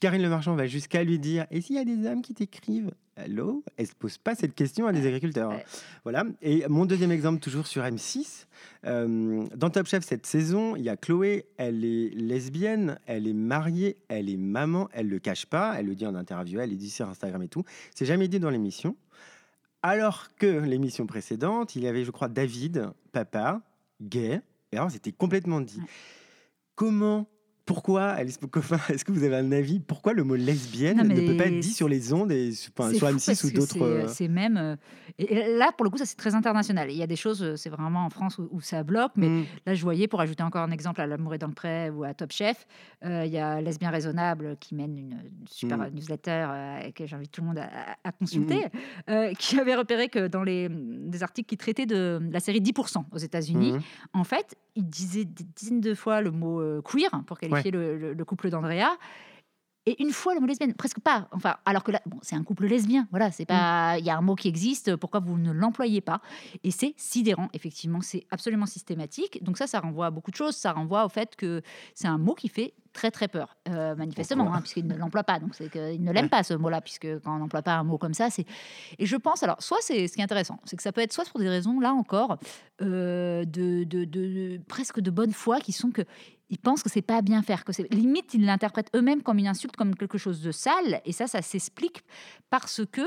Karine Le Marchand va jusqu'à lui dire Et s'il y a des hommes qui t'écrivent Allô Elle se pose pas cette question à des agriculteurs. hein. Ouais. Voilà. Et mon deuxième exemple, toujours sur M6. euh, dans Top Chef cette saison, il y a Chloé. Elle est lesbienne, elle est mariée, elle est maman. Elle le cache pas. Elle le dit en interview, elle le dit sur Instagram et tout. C'est jamais dit dans l'émission. Alors que l'émission précédente, il y avait, je crois, David, papa, gay. Et alors, c'était complètement dit. Ouais. Comment pourquoi, Alice Pocoffin, [LAUGHS] est-ce que vous avez un avis? Pourquoi le mot lesbienne Non, ne peut pas être dit sur les ondes, et, enfin, sur fou M6 parce ou d'autres c'est, euh, même. euh, et là, pour le coup, ça c'est très international. Il y a des choses, euh, c'est vraiment en France où, où ça bloque. Mais hmm, là, je voyais, pour ajouter encore un exemple à L'amour est dans le pré ou à Top Chef, euh, il y a Lesbien Raisonnable qui mène une super Mm. newsletter euh, que j'invite tout le monde à, à- à consulter, qui avait repéré que dans les, des articles qui traitaient de la série 10% aux États-Unis, en fait, il disait des dizaines de fois le mot queer pour le, le- le couple d'Andrea. Et une fois le mot lesbienne, presque pas. Enfin, alors que là, bon, c'est un couple lesbien. Voilà, c'est pas. Il y a un mot qui existe. Pourquoi vous ne l'employez pas? Et c'est sidérant. Effectivement, c'est absolument systématique. Donc ça, ça renvoie à beaucoup de choses. Ça renvoie au fait que c'est un mot qui fait très très peur, euh, manifestement, hein, puisqu'il ne l'emploie pas. Donc c'est qu'il ne l'aime pas ce mot-là, puisque quand on n'emploie pas un mot comme ça, c'est. Et je pense, alors, soit c'est ce qui est intéressant, c'est que ça peut être soit pour des raisons, là encore, euh, de, de, de- presque de bonne foi, qui sont que ils pensent que c'est pas bien faire, que c'est limite ils l'interprètent eux-mêmes comme une insulte, comme quelque chose de sale, et ça, ça s'explique parce que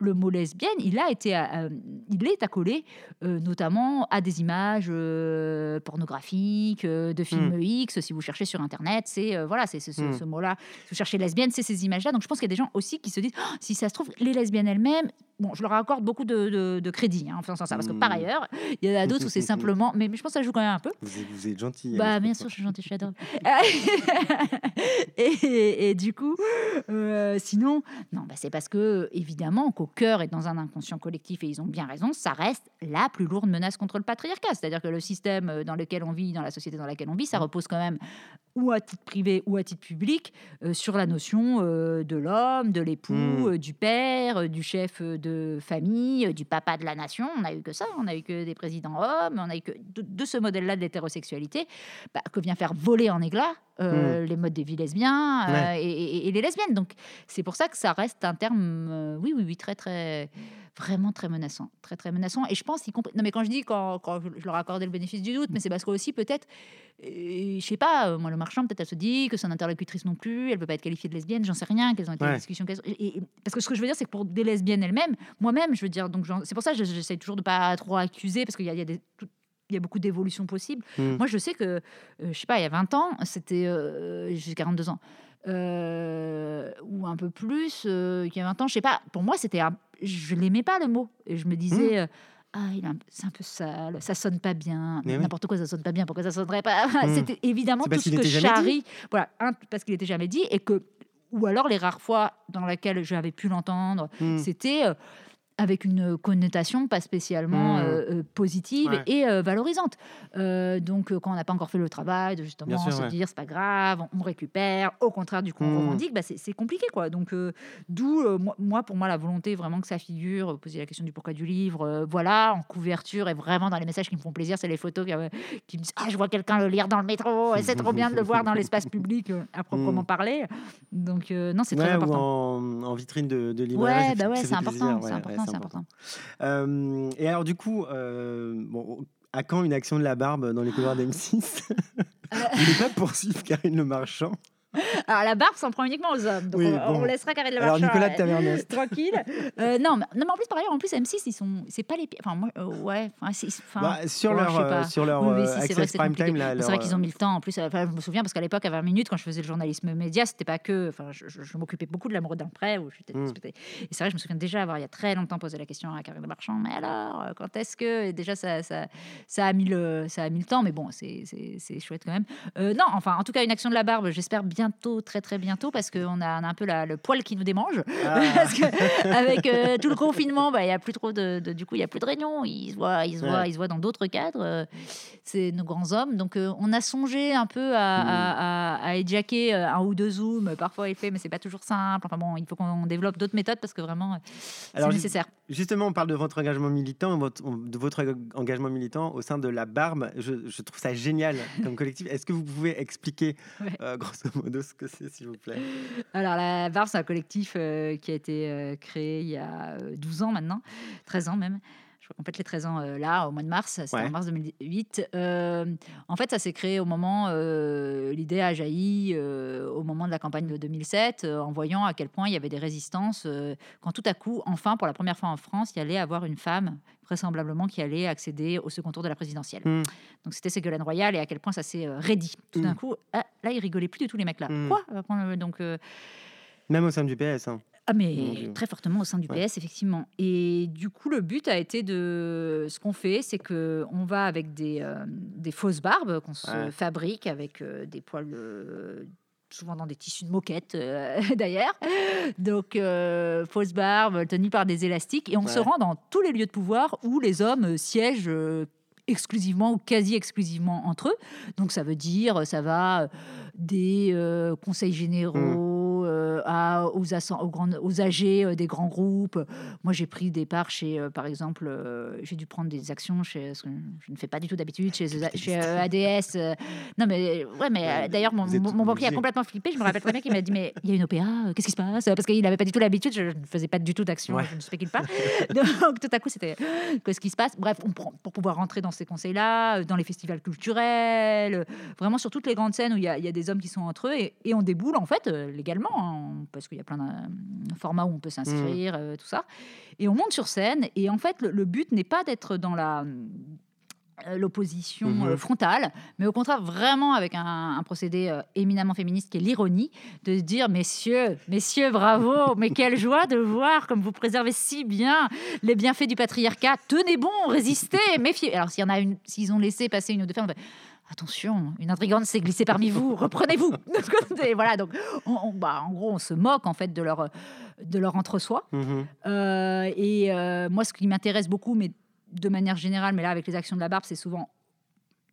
le mot lesbienne, il a été, euh, il est accolé euh, notamment à des images euh, pornographiques, de films X. Si vous cherchez sur internet, c'est voilà, c'est c'est ce, Mm. ce mot-là. Si vous cherchez lesbienne, c'est ces images-là. Donc je pense qu'il y a des gens aussi qui se disent, Oh, si ça se trouve, les lesbiennes elles-mêmes. Bon, je leur accorde beaucoup de, de- de crédit hein, en faisant ça, parce que par Mm. ailleurs, il y en a d'autres où c'est [LAUGHS] simplement. Mais, mais je pense que ça joue quand même un peu. Vous, êtes, vous êtes gentil. Bah, Alice bien sûr, je suis gentille, je suis adorable. [LAUGHS] et, et du coup, euh, sinon, non, bah, c'est parce que, évidemment, qu'au cœur et dans un inconscient collectif, et ils ont bien raison, ça reste la plus lourde menace contre le patriarcat. C'est-à-dire que le système euh, dans lequel on vit, dans la société dans laquelle on vit, ça repose quand même, ou à titre privé ou à titre public, euh, sur la notion euh, de l'homme, de l'époux, Mm. euh, du père, du chef de famille, du papa de la nation. On a eu que ça, on a eu que des présidents hommes, on a eu que de, de ce modèle-là de l'hétérosexualité, bah, que vient faire voler en éclats euh, les modes de vie lesbiens euh, et, et- et les lesbiennes. Donc c'est pour ça que ça reste un terme, euh, oui, oui, oui, très, très, vraiment très menaçant, très, très menaçant. Et je pense, y compris, non mais quand je dis quand, quand je, leur ai accordé le bénéfice du doute, mais c'est parce que aussi peut-être, je sais pas, moi le marchand peut-être elle se dit que son interlocutrice non plus, elle peut pas être qualifiée de lesbienne, j'en sais rien, quelles ont été Ouais. les discussions. et- et- parce que ce que je veux dire, c'est que pour des lesbiennes elles-mêmes, moi-même, je veux dire, donc c'est pour ça que j'essaie toujours de pas trop accuser, parce qu'il y y a des tout- il y a beaucoup d'évolutions possibles. Mm. Moi, je sais que, euh, je sais pas, il y a 20 ans, c'était. euh, J'ai 42 ans. euh, ou un peu plus, euh, qu'il y a 20 ans, je sais pas. Pour moi, c'était. Je l'aimais pas le mot. Et je me disais. euh, ah, il c'est un peu sale, ça sonne pas bien. Oui. N'importe quoi, ça sonne pas bien. Pourquoi ça sonnerait pas? [LAUGHS] Mm. C'était évidemment tout ce que charrie. Voilà, un, parce qu'il était jamais dit et que, ou alors les rares fois dans lesquelles j'avais pu l'entendre, Hmm. c'était avec une connotation pas spécialement euh, euh, positive Ouais. et euh, valorisante. Euh, donc, euh, quand on n'a pas encore fait le travail de justement sûr, se ouais. dire c'est pas grave, on, récupère, au contraire du coup on Mm. revendique, bah, c'est compliqué quoi. Donc, euh, d'où euh, moi, pour moi la volonté vraiment que ça figure, euh, poser la question du pourquoi du livre, euh, voilà, en couverture et vraiment dans les messages qui me font plaisir, c'est les photos qui, euh, qui me disent ah je vois quelqu'un le lire dans le métro, c'est trop bien de le voir dans l'espace public euh, à proprement Mm. parler. Donc euh, non c'est très Ouais, ou important. en, en vitrine de, de librairie. Ouais, bah ouais, c'est important, plaisir, important, c'est important. Euh, et alors, du coup, euh, bon, à quand une action de la barbe dans les couloirs d'M6 Vous voulez pas poursuivre Karine Le Marchand? [LAUGHS] Alors la barbe s'en prend uniquement aux hommes, donc Oui, on, laissera Karine Le Alors, Marchand, Nicolas de euh, [LAUGHS] tranquille. Euh, non, mais, non, mais en plus par ailleurs, en plus M6 ils sont, c'est pas les pires. Enfin moi, euh, ouais, enfin, Bah, Sur ouais, leur, euh, sur leur Oui, euh, si, vrai Prime. Time. là, C'est leur, vrai qu'ils ont euh, mis le temps. En plus, euh, enfin, je me souviens parce qu'à l'époque, à 20 minutes, quand je faisais le journalisme média, c'était pas que. Enfin, je, m'occupais beaucoup de l'amoureux d'un prêt. Où j'étais, Mm. Et c'est vrai, je me souviens déjà avoir il y a très longtemps posé la question à Karine Le Marchand. Mais alors, euh, quand est-ce que et déjà ça, ça, ça a mis le, ça a mis le temps. Mais bon, c'est, chouette quand même. Euh, non, enfin, en tout cas, une action de la barbe. J'espère bien bientôt, très très bientôt, parce qu'on a, un peu la- le poil qui nous démange. Ah. [LAUGHS] Parce que avec euh, tout le confinement, bah, il y a plus trop de, de- du coup, il y a plus de réunions. Ils se voient, ils se voient, Ouais. ils se voient dans d'autres cadres. euh, C'est nos grands hommes. Donc, euh, on a songé un peu à, Mm. à, à, euh, un ou deux zooms. Parfois, il fait, mais c'est pas toujours simple. Enfin bon, il faut qu'on développe d'autres méthodes parce que vraiment, c'est nécessaire. Justement, on parle de votre engagement militant, votre- de votre engagement militant au sein de la Barbe. Je, je trouve ça génial comme collectif. Est-ce que vous pouvez expliquer, Ouais. euh, grosso modo, ce que c'est, s'il vous plaît Alors, la Barbe, c'est un collectif euh, qui a été euh, créé il y a euh, 12 ans maintenant, 13 ans même. Je fête les 13 ans euh, là, au mois de mars, c'était Ouais. en mars 2008. Euh, en fait, ça s'est créé au moment, euh, l'idée a jailli euh, au moment de la campagne de 2007, euh, en voyant à quel point il y avait des résistances, euh, quand tout à coup, enfin, pour la première fois en France, il y allait avoir une femme, vraisemblablement, qui allait accéder au second tour de la présidentielle. Mm. Donc, c'était Ségolène Royal et à quel point ça s'est euh, raidi. Tout d'un Mm. coup, ah, là, ils rigolaient plus du tout, les mecs là. Mm. Quoi? Euh, Donc, euh, Même au sein du PS. hein. ah mais très fortement au sein du Ouais. PS effectivement. Et du coup le but a été de ce qu'on fait, c'est que on va avec des, euh, des fausses barbes qu'on se Ouais. fabrique avec euh, des poils souvent dans des tissus de moquette euh, [LAUGHS] d'ailleurs. Donc euh, fausses barbes tenues par des élastiques et on se rend dans tous les lieux de pouvoir où les hommes euh, siègent. euh, exclusivement ou quasi exclusivement entre eux. Donc ça veut dire, ça va des conseils généraux euh, à, aux, aux, grandes, aux âgés euh, des grands groupes. Moi, j'ai pris des parts chez, euh, par exemple, euh, j'ai dû prendre des actions chez, ce que je ne fais pas du tout d'habitude, chez, chez euh, ADS. euh. non, mais ouais, mais euh, d'ailleurs, mon, mon- mon banquier a complètement flippé. Je me rappelle très bien qu'il m'a dit, [LAUGHS] mais il y a une OPA, euh, qu'est-ce qui se passe? Parce qu'il n'avait pas du tout l'habitude, je ne faisais pas du tout d'action, Ouais. je ne spécule pas. [LAUGHS] Donc tout à coup, c'était qu'est-ce qui se passe? Bref, on prend, pour pouvoir rentrer dans ces conseils-là, euh, dans les festivals culturels, euh, vraiment sur toutes les grandes scènes où il y, a- il y a des hommes qui sont entre eux et, et on déboule en fait euh, légalement, hein, parce qu'il y a plein de formats où on peut s'inscrire, euh, tout ça. Et on monte sur scène et en fait, le, le but n'est pas d'être dans la euh, l'opposition Mhm. euh, frontale, mais au contraire vraiment avec un, un procédé euh, éminemment féministe qui est l'ironie, de se dire messieurs, messieurs, bravo, [LAUGHS] mais quelle joie de voir comme vous préservez si bien les bienfaits du patriarcat. Tenez bon, résistez, méfiez. Alors s'il y en a une, s'ils ont laissé passer une ou deux femmes, on fait, Attention, une intrigante s'est glissée parmi vous, reprenez-vous. [LAUGHS] Voilà, donc, on- on- bah, en gros, on se moque en fait de leur, de leur entre-soi. Mhm. Euh, et euh, moi, ce qui m'intéresse beaucoup, mais de manière générale, mais là avec les actions de la barbe, c'est souvent.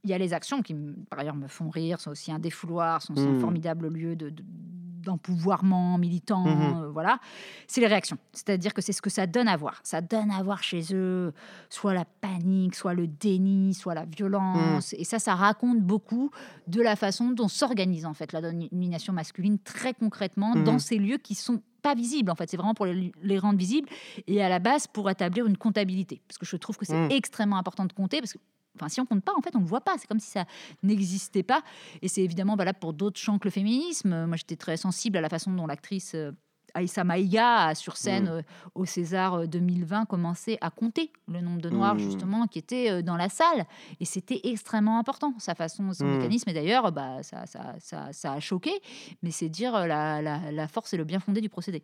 Il y a les actions qui, par ailleurs, me font rire, sont aussi un défouloir, sont, un Mhm. formidable lieu de, de- d'empouvoirment militant. Mhm. euh, voilà. C'est les réactions. C'est-à-dire que c'est ce que ça donne à voir. Ça donne à voir chez eux soit la panique, soit le déni, soit la violence. Et ça, ça raconte beaucoup de la façon dont s'organise en fait la domination masculine très concrètement Mhm. dans ces lieux qui sont pas visibles en fait c'est vraiment pour les, les rendre visibles et à la base pour établir une comptabilité parce que je trouve que c'est Mhm. extrêmement important de compter parce que Enfin, si on compte pas, en fait, on le voit pas. C'est comme si ça n'existait pas. Et c'est évidemment valable pour d'autres champs que le féminisme. Moi, j'étais très sensible à la façon dont l'actrice euh, Aïssa Maïga, a, sur scène Mhm. euh, au César euh, 2020, commençait à compter le nombre de noirs, Mhm. justement, qui étaient euh, dans la salle. Et c'était extrêmement important, sa façon, son Mhm. mécanisme. Et d'ailleurs, bah, ça, ça, ça, ça a choqué. Mais c'est dire euh, la, la, la force et le bien fondé du procédé.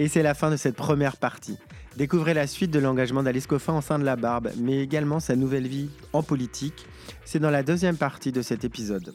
Et c'est la fin de cette première partie. Découvrez la suite de l'engagement d'Alice Coffin en sein de la Barbe, mais également sa nouvelle vie en politique. C'est dans la deuxième partie de cet épisode.